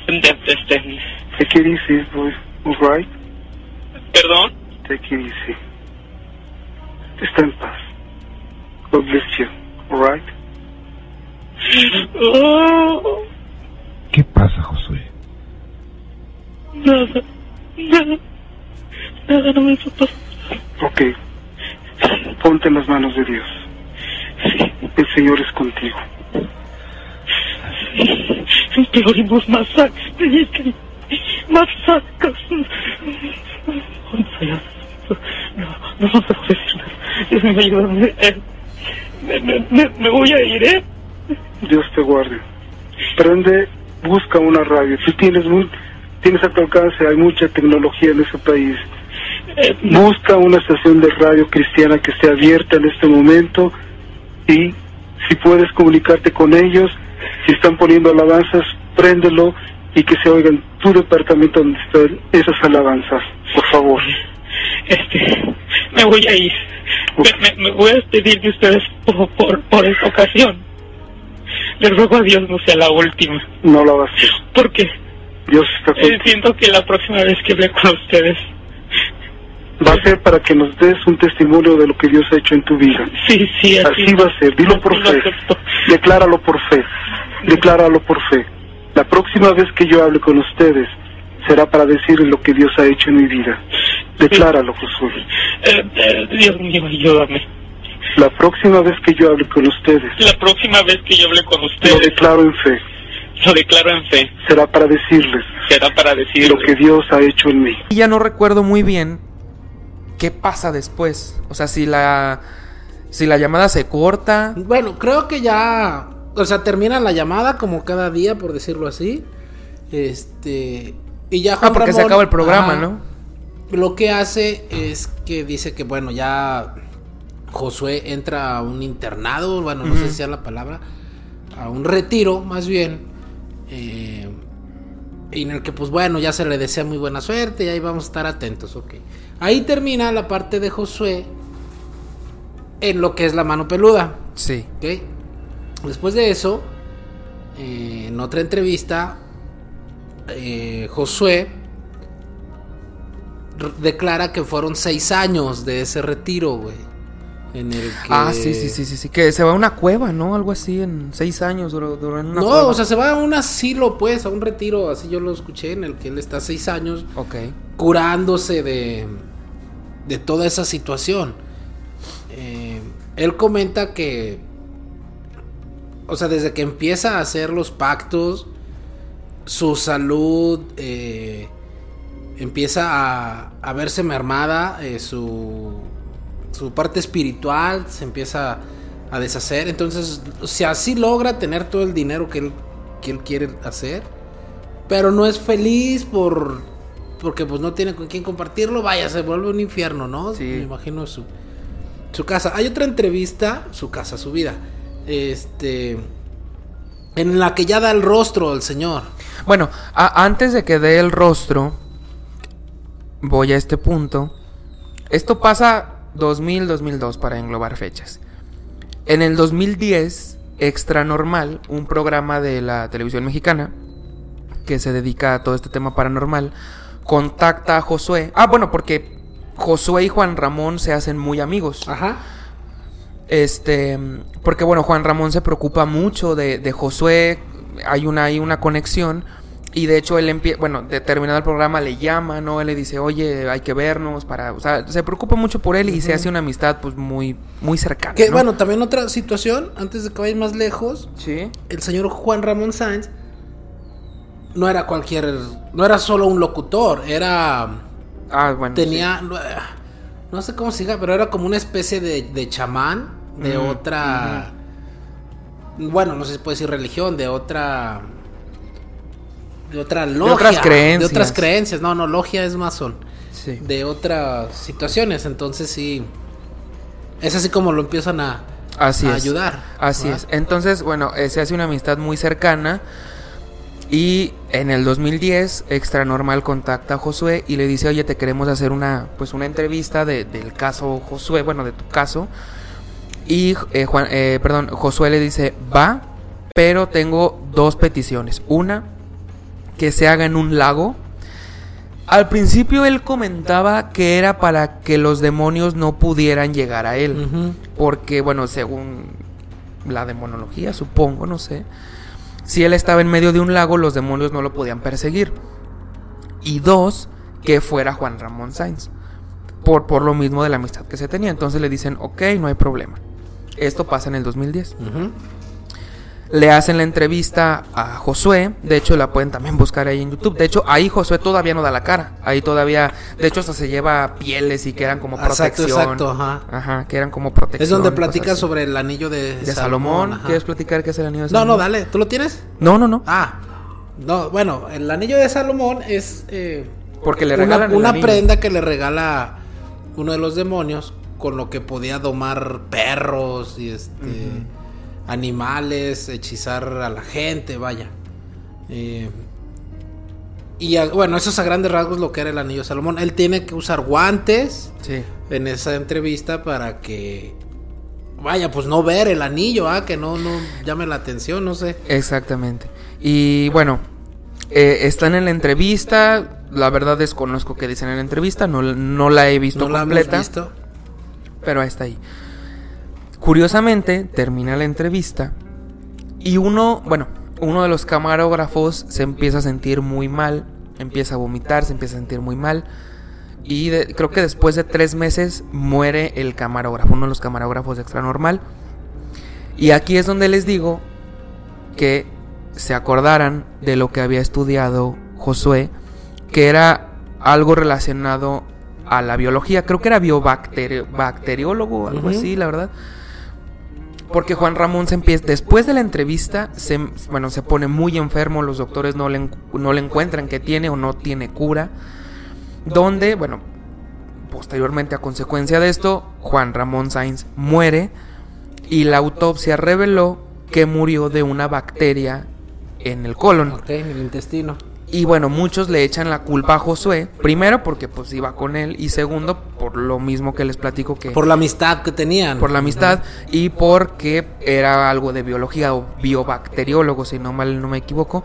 Ok. este, Take it easy, boy. Alright? perdón, Take it easy. Está en paz. God bless you. Alright? oh, ¿Qué pasa, Josué? nada, nada, nada, no me pasó, Ok. Ponte en las manos de Dios. El Señor es contigo. Empeoremos más sangre, más sacas. No, no, puedo decir nada. Dios mío, ayúdame. Eh, Me, me, me, me voy a ir, ¿eh? Dios te guarde. Prende, busca una radio. Tú tienes, muy, tienes a tu alcance, hay mucha tecnología en ese país. Eh, Busca una estación de radio cristiana que esté abierta en este momento y si puedes comunicarte con ellos, si están poniendo alabanzas, préndelo y que se oigan tu departamento donde están esas alabanzas, por favor. Este, me voy a ir. Me, voy a despedir de ustedes por, por, por esta ocasión. Les ruego a Dios no sea la última. No la vas a hacer. Porque Dios está eh, siento que la próxima vez que hable con ustedes Va a ser para que nos des un testimonio de lo que Dios ha hecho en tu vida. Sí, sí, así, Así va a ser. Dilo por lo fe. Decláralo por fe. Decláralo por fe. La próxima vez que yo hable con ustedes será para decirles lo que Dios ha hecho en mi vida. Decláralo, Josué. Eh, eh, Dios mío, ayúdame. La próxima vez que yo hable con ustedes, La próxima vez que yo hable con lo ustedes, declaro en fe. lo declaro en fe. Será para decirles Será para decir lo que Dios ha hecho en mí. Y ya no recuerdo muy bien qué pasa después. O sea, si la si la llamada se corta. Bueno, creo que ya. O sea, termina la llamada como cada día, por decirlo así. Este. Y ya Juan Ah, porque se acaba el programa, ¿no? Lo que hace es que dice que, bueno, ya Josué entra a un internado, bueno, no sé si sea la palabra, a un retiro, más bien. eh, y en el que, pues bueno, ya se le desea muy buena suerte y ahí vamos a estar atentos, ok. Ahí termina la parte de Josué en lo que es la mano peluda. Sí. Después de eso, eh, en otra entrevista, eh, Josué declara que fueron seis años de ese retiro, güey. En el que... Ah, sí, sí, sí, sí, sí. Que se va a una cueva, ¿no? Algo así en seis años duró, duró en una No, cueva. o sea, se va a un asilo, pues, a un retiro, así yo lo escuché, en el que él está seis años Ok. curándose de, de toda esa situación. Eh, él comenta que, o sea, desde que empieza a hacer los pactos, su salud eh, empieza a, a verse mermada, eh, su, su parte espiritual se empieza a deshacer. Entonces, o sea, sí logra tener todo el dinero que él, que él quiere hacer, pero no es feliz por porque pues no tiene con quién compartirlo, vaya, se vuelve un infierno, ¿no? Sí. Me imagino su, su casa. Hay otra entrevista, su casa, su vida, este, en la que ya da el rostro al señor. Bueno, antes de que dé el rostro, voy a este punto. Esto pasa 2000-2002 para englobar fechas. En el 2010, Extra Normal, un programa de la televisión mexicana que se dedica a todo este tema paranormal, contacta a Josué. Ah, bueno, porque Josué y Juan Ramón se hacen muy amigos. Ajá. Este, porque bueno, Juan Ramón se preocupa mucho de, de Josué, hay una, hay una conexión. Y de hecho él empieza, bueno, de terminado el programa le llama, ¿no? Él le dice, oye, hay que vernos para, o sea, se preocupa mucho por él y se hace una amistad pues muy, muy cercana. Que ¿no? bueno, también otra situación, antes de que vayas más lejos, Sí. el señor Juan Ramón Sáenz no era cualquier, no era solo un locutor, era Ah, bueno. tenía no, no sé cómo se diga, pero era como una especie de, de chamán de otra bueno, no sé si puede decir religión, de otra de otra logia, otras creencias. de otras creencias. No, no, logia es masón. Sí. De otras situaciones, entonces sí es así como lo empiezan a, Así a es. ayudar. Así ¿verdad? es. Entonces, bueno, eh, se hace una amistad muy cercana. Y en el 2010, Extra Normal contacta a Josué y le dice, oye, te queremos hacer una, pues una entrevista de- del caso Josué, bueno, de tu caso. Y eh, Juan, eh, perdón, Josué le dice, va, pero tengo dos peticiones. Una, que se haga en un lago. Al principio él comentaba que era para que los demonios no pudieran llegar a él. Porque, bueno, según la demonología, supongo, no sé. Si él estaba en medio de un lago, los demonios no lo podían perseguir. Y dos, que fuera Juan Ramón Sainz. Por, por lo mismo de la amistad que se tenía. Entonces le dicen, ok, no hay problema. Esto pasa en el 2010. Ujú. Le hacen la entrevista a Josué. De hecho, la pueden también buscar ahí en YouTube. De hecho, ahí Josué todavía no da la cara. Ahí todavía. De hecho, hasta se lleva pieles y que eran como Exacto, protección. exacto, ajá. Ajá, que eran como protección. Es donde y cosas platica así. sobre el anillo de, De Salomón. ¿Quieres platicar qué es el anillo de No, Salomón? no, dale, ¿tú lo tienes? No, no, no. Ah, no, bueno, el anillo de Salomón es eh, Porque le regalan una prenda que le regala uno de los demonios con lo que podía domar perros y este animales, hechizar a la gente, vaya. Eh, y a- bueno, eso es a grandes rasgos lo que era el anillo de Salomón. Él tiene que usar guantes Sí. en esa entrevista para que vaya, pues no ver el anillo, ah, que no no llame la atención, no sé. Exactamente. Y bueno, Eh, están en la entrevista. La verdad desconozco qué dicen en la entrevista. No, no la he visto No la hemos completa. visto. Pero ahí está ahí. Curiosamente, termina la entrevista. Y uno, bueno, uno de los camarógrafos se empieza a sentir muy mal. Empieza a vomitar, se empieza a sentir muy mal. Y de- creo que después de tres meses muere el camarógrafo, uno de los camarógrafos de Extra Normal. Y aquí es donde les digo que se acordaran de lo que había estudiado Josué, que era algo relacionado a la biología. Creo que era biobacterio, bacteriólogo, algo así, la verdad. Porque Juan Ramón se empieza, después de la entrevista, se, bueno, se pone muy enfermo, los doctores no le, no le encuentran que tiene o no tiene cura. Donde, bueno, posteriormente a consecuencia de esto, Juan Ramón Sainz muere y la autopsia reveló que murió de una bacteria en el colon. Ok, en el intestino. Y bueno, muchos le echan la culpa a Josué, primero porque pues iba con él y segundo por lo mismo que les platico que Por la amistad que tenían. por la amistad y porque era algo de biología o biobacteriólogo, si no mal no me equivoco.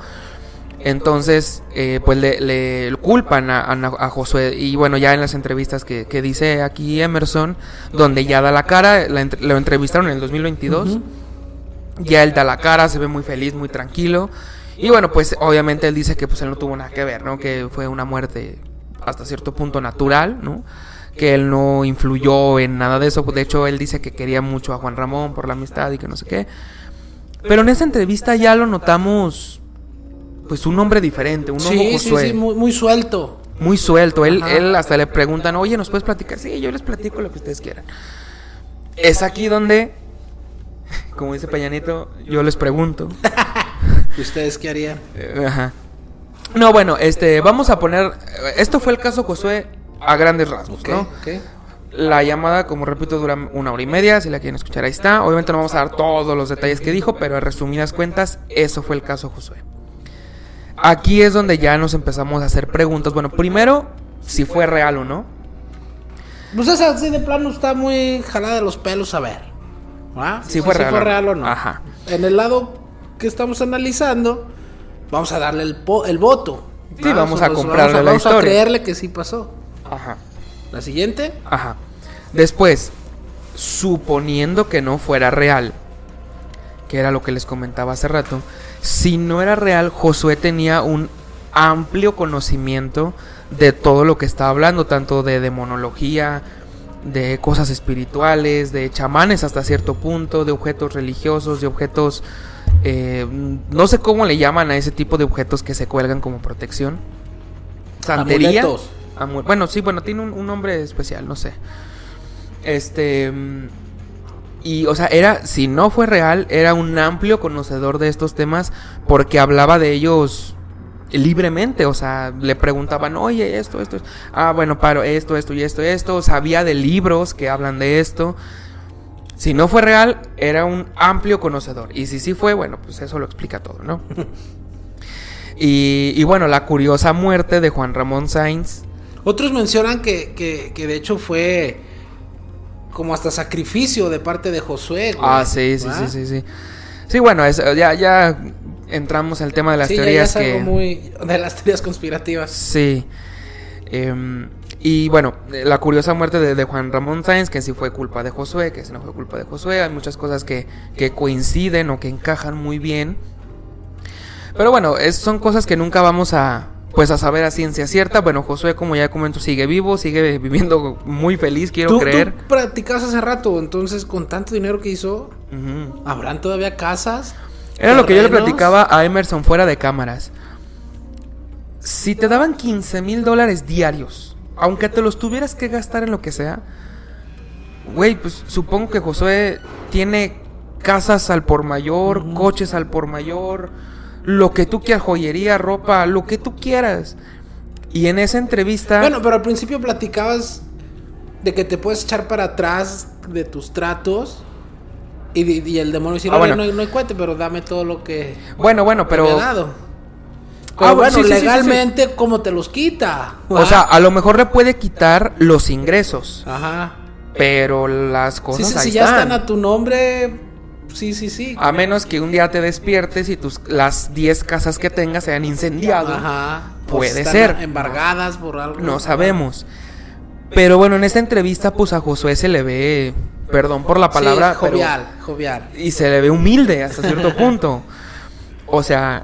Entonces, eh, pues le, le culpan a, a- a Josué. Y bueno, ya en las entrevistas que, que dice aquí Emerson, donde ya da la cara, la lo entrevistaron en el 2022. Ujú. Ya él da la cara, se ve muy feliz, muy tranquilo. Y bueno, pues obviamente él dice que pues él no tuvo nada que ver, ¿no? Que fue una muerte hasta cierto punto natural, ¿no? Que él no influyó en nada de eso. De hecho, él dice que quería mucho a Juan Ramón por la amistad y que no sé qué. Pero en esa entrevista ya lo notamos, pues un hombre diferente, un nuevo Sí, sí, muy, muy suelto. Muy suelto. Él, Ajá. él hasta le preguntan, oye, ¿nos puedes platicar? Sí, yo les platico lo que ustedes quieran. Es aquí donde, como dice Peñanito, yo les pregunto. ¿Y ustedes qué harían? Eh, Ajá. No, bueno, este, vamos a poner. Esto fue el caso Josué a grandes rasgos, ¿no? La llamada, como repito, dura una hora y media. Si la quieren escuchar, ahí está. Obviamente no vamos a dar todos los detalles que dijo, pero en resumidas cuentas, eso fue el caso Josué. Aquí es donde ya nos empezamos a hacer preguntas. Bueno, primero, si fue real o no. Pues esa así de plano está muy jalada de los pelos a ver. Si fue real o no. o no. Ajá. En el lado que estamos analizando, vamos a darle el, po- el voto. Sí, ¿va? vamos a comprarle vamos la vamos a historia. creerle que sí pasó. Ajá. La siguiente. Ajá. Después, suponiendo que no fuera real, que era lo que les comentaba hace rato, si no era real, Josué tenía un amplio conocimiento de todo lo que estaba hablando, tanto de demonología, de cosas espirituales, de chamanes hasta cierto punto, de objetos religiosos, de objetos... eh, no sé cómo le llaman a ese tipo de objetos que se cuelgan como protección. Santería. Amuletos. Bueno, sí, bueno, tiene un, un nombre especial, no sé. Este. Y, o sea, era, si no fue real, era un amplio conocedor de estos temas porque hablaba de ellos libremente. O sea, le preguntaban, oye, esto, esto, esto. Ah, bueno, paro, esto, esto y esto, esto. Sabía de libros que hablan de esto. Si no fue real, era un amplio conocedor. Y si sí fue, bueno, pues eso lo explica todo, ¿no? y, y bueno, la curiosa muerte de Juan Ramón Sainz. Otros mencionan que, que, que de hecho fue como hasta sacrificio de parte de Josué. güey, Ah, sí, sí, sí, sí, sí. Sí, bueno, es- ya, ya entramos en el tema de las Sí, ya- ya teorías es algo que... muy de las teorías conspirativas. Sí. Em, y bueno, eh, la curiosa muerte de, de Juan Ramón Sáenz, que sí fue culpa de Josué, que sí no fue culpa de Josué. Hay muchas cosas que, que coinciden o que encajan muy bien. Pero bueno, es- son cosas que nunca vamos a pues a saber a ciencia cierta. Bueno, Josué, como ya comento, sigue vivo, sigue viviendo muy feliz, quiero Tú, creer. tú practicabas hace rato, entonces con tanto dinero que hizo. ¿habrán todavía casas? Era lo que yo le platicaba a Emerson fuera de cámaras. Si te daban 15 mil dólares diarios, aunque te los tuvieras que gastar en lo que sea, güey, pues supongo que Josué tiene casas al por mayor, coches al por mayor, lo que tú quieras, joyería, ropa, lo que tú quieras. Y en esa entrevista... Bueno, pero al principio platicabas de que te puedes echar para atrás de tus tratos y, y el demonio decir, Ah, "Oye, bueno. no, hay, no hay cuate, pero dame todo lo que bueno, bueno, pero... me ha dado. Pero Ah, bueno, sí, legalmente, ¿cómo te los quita? O sea, a lo mejor le puede quitar los ingresos, Ajá. pero las cosas sí, ahí si ya están. están a tu nombre, Sí, sí, sí. A menos que un día te despiertes y tus las 10 casas que tengas se hayan incendiado. Ajá. Puede están ser. Embargadas por algo. No sabemos. Pero bueno, en esta entrevista, pues a Josué se le ve, perdón por la palabra, Sí, pero- jovial, jovial. y se le ve humilde hasta cierto punto. O sea,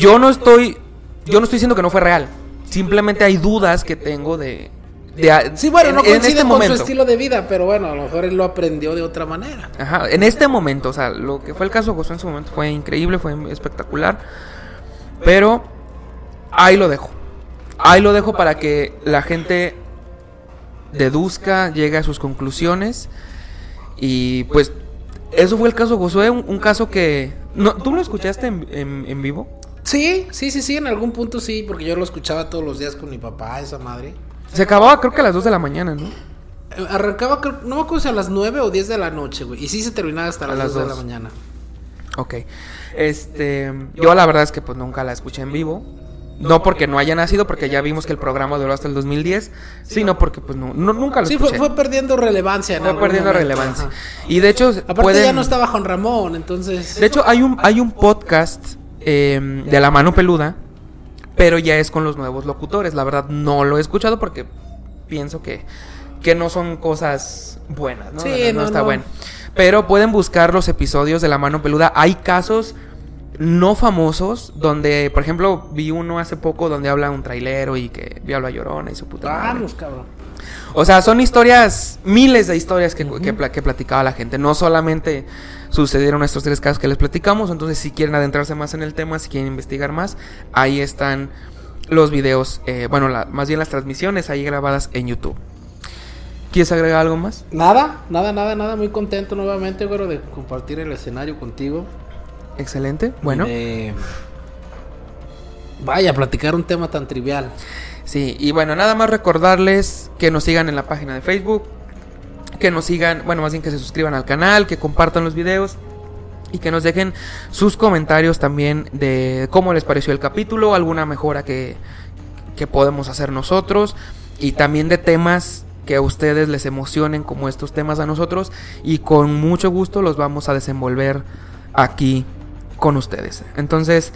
yo no estoy, yo no estoy diciendo que no fue real. Simplemente hay dudas que tengo de, de Sí, bueno, en- no en coincide este con momento. su estilo de vida, pero bueno, a lo mejor él lo aprendió de otra manera. Ajá, en este momento, o sea, lo que fue el caso de Josué en su momento fue increíble, fue espectacular. Pero ahí lo dejo. Ahí lo dejo para que la gente deduzca, llegue a sus conclusiones. Y pues, eso fue el caso de Josué, un, un caso que... No, ¿Tú lo escuchaste en, en- en vivo? Sí, sí, sí, sí, en algún punto sí, porque yo lo escuchaba todos los días con mi papá, esa madre. Se acababa creo que a las 2 de la mañana, ¿no? Eh, Arrancaba, creo- no me acuerdo si a las 9 o 10 de la noche, güey. Y sí se terminaba hasta A las, las 2 de la mañana. Ok. Este, yo la verdad es que pues nunca la escuché en vivo. No porque no haya nacido, porque ya vimos que el programa duró hasta el 2010, sino porque pues no, no- nunca lo Sí, escuché. fue, fue perdiendo relevancia. Fue perdiendo momento, relevancia. ajá. Y de hecho, Aparte pueden- ya no estaba Juan Ramón, entonces... De hecho, hay un, hay un podcast eh, de la mano peluda, pero ya es con los nuevos locutores. La verdad, no lo he escuchado porque pienso que, que no son cosas buenas, ¿no? Sí, no, no, está no. bueno. Pero pueden buscar los episodios de la mano peluda. Hay casos no famosos donde, por ejemplo, vi uno hace poco donde habla un trailero y que vio a la llorona y su puta madre. Vamos, cabrón. O sea, son historias, miles de historias que, que, pla- que platicaba la gente. No solamente sucedieron estos tres casos que les platicamos. Entonces, si quieren adentrarse más en el tema, si quieren investigar más, ahí están los videos, eh, bueno, la- más bien las transmisiones ahí grabadas en YouTube. ¿Quieres agregar algo más? Nada, nada, nada, nada. Muy contento nuevamente, güero, de compartir el escenario contigo. Excelente. Bueno, de- Vaya, platicar un tema tan trivial. Sí, y bueno, nada más recordarles que nos sigan en la página de Facebook, que nos sigan, bueno, más bien que se suscriban al canal, que compartan los videos y que nos dejen sus comentarios también de cómo les pareció el capítulo, alguna mejora que, que podemos hacer nosotros y también de temas que a ustedes les emocionen como estos temas a nosotros y con mucho gusto los vamos a desenvolver aquí con ustedes. Entonces,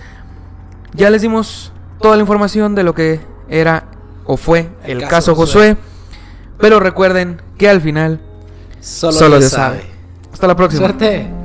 ya les dimos toda la información de lo que era o fue el, El caso, caso Josué, pero recuerden que al final Solo, Dios sabe. Hasta la próxima. Suerte.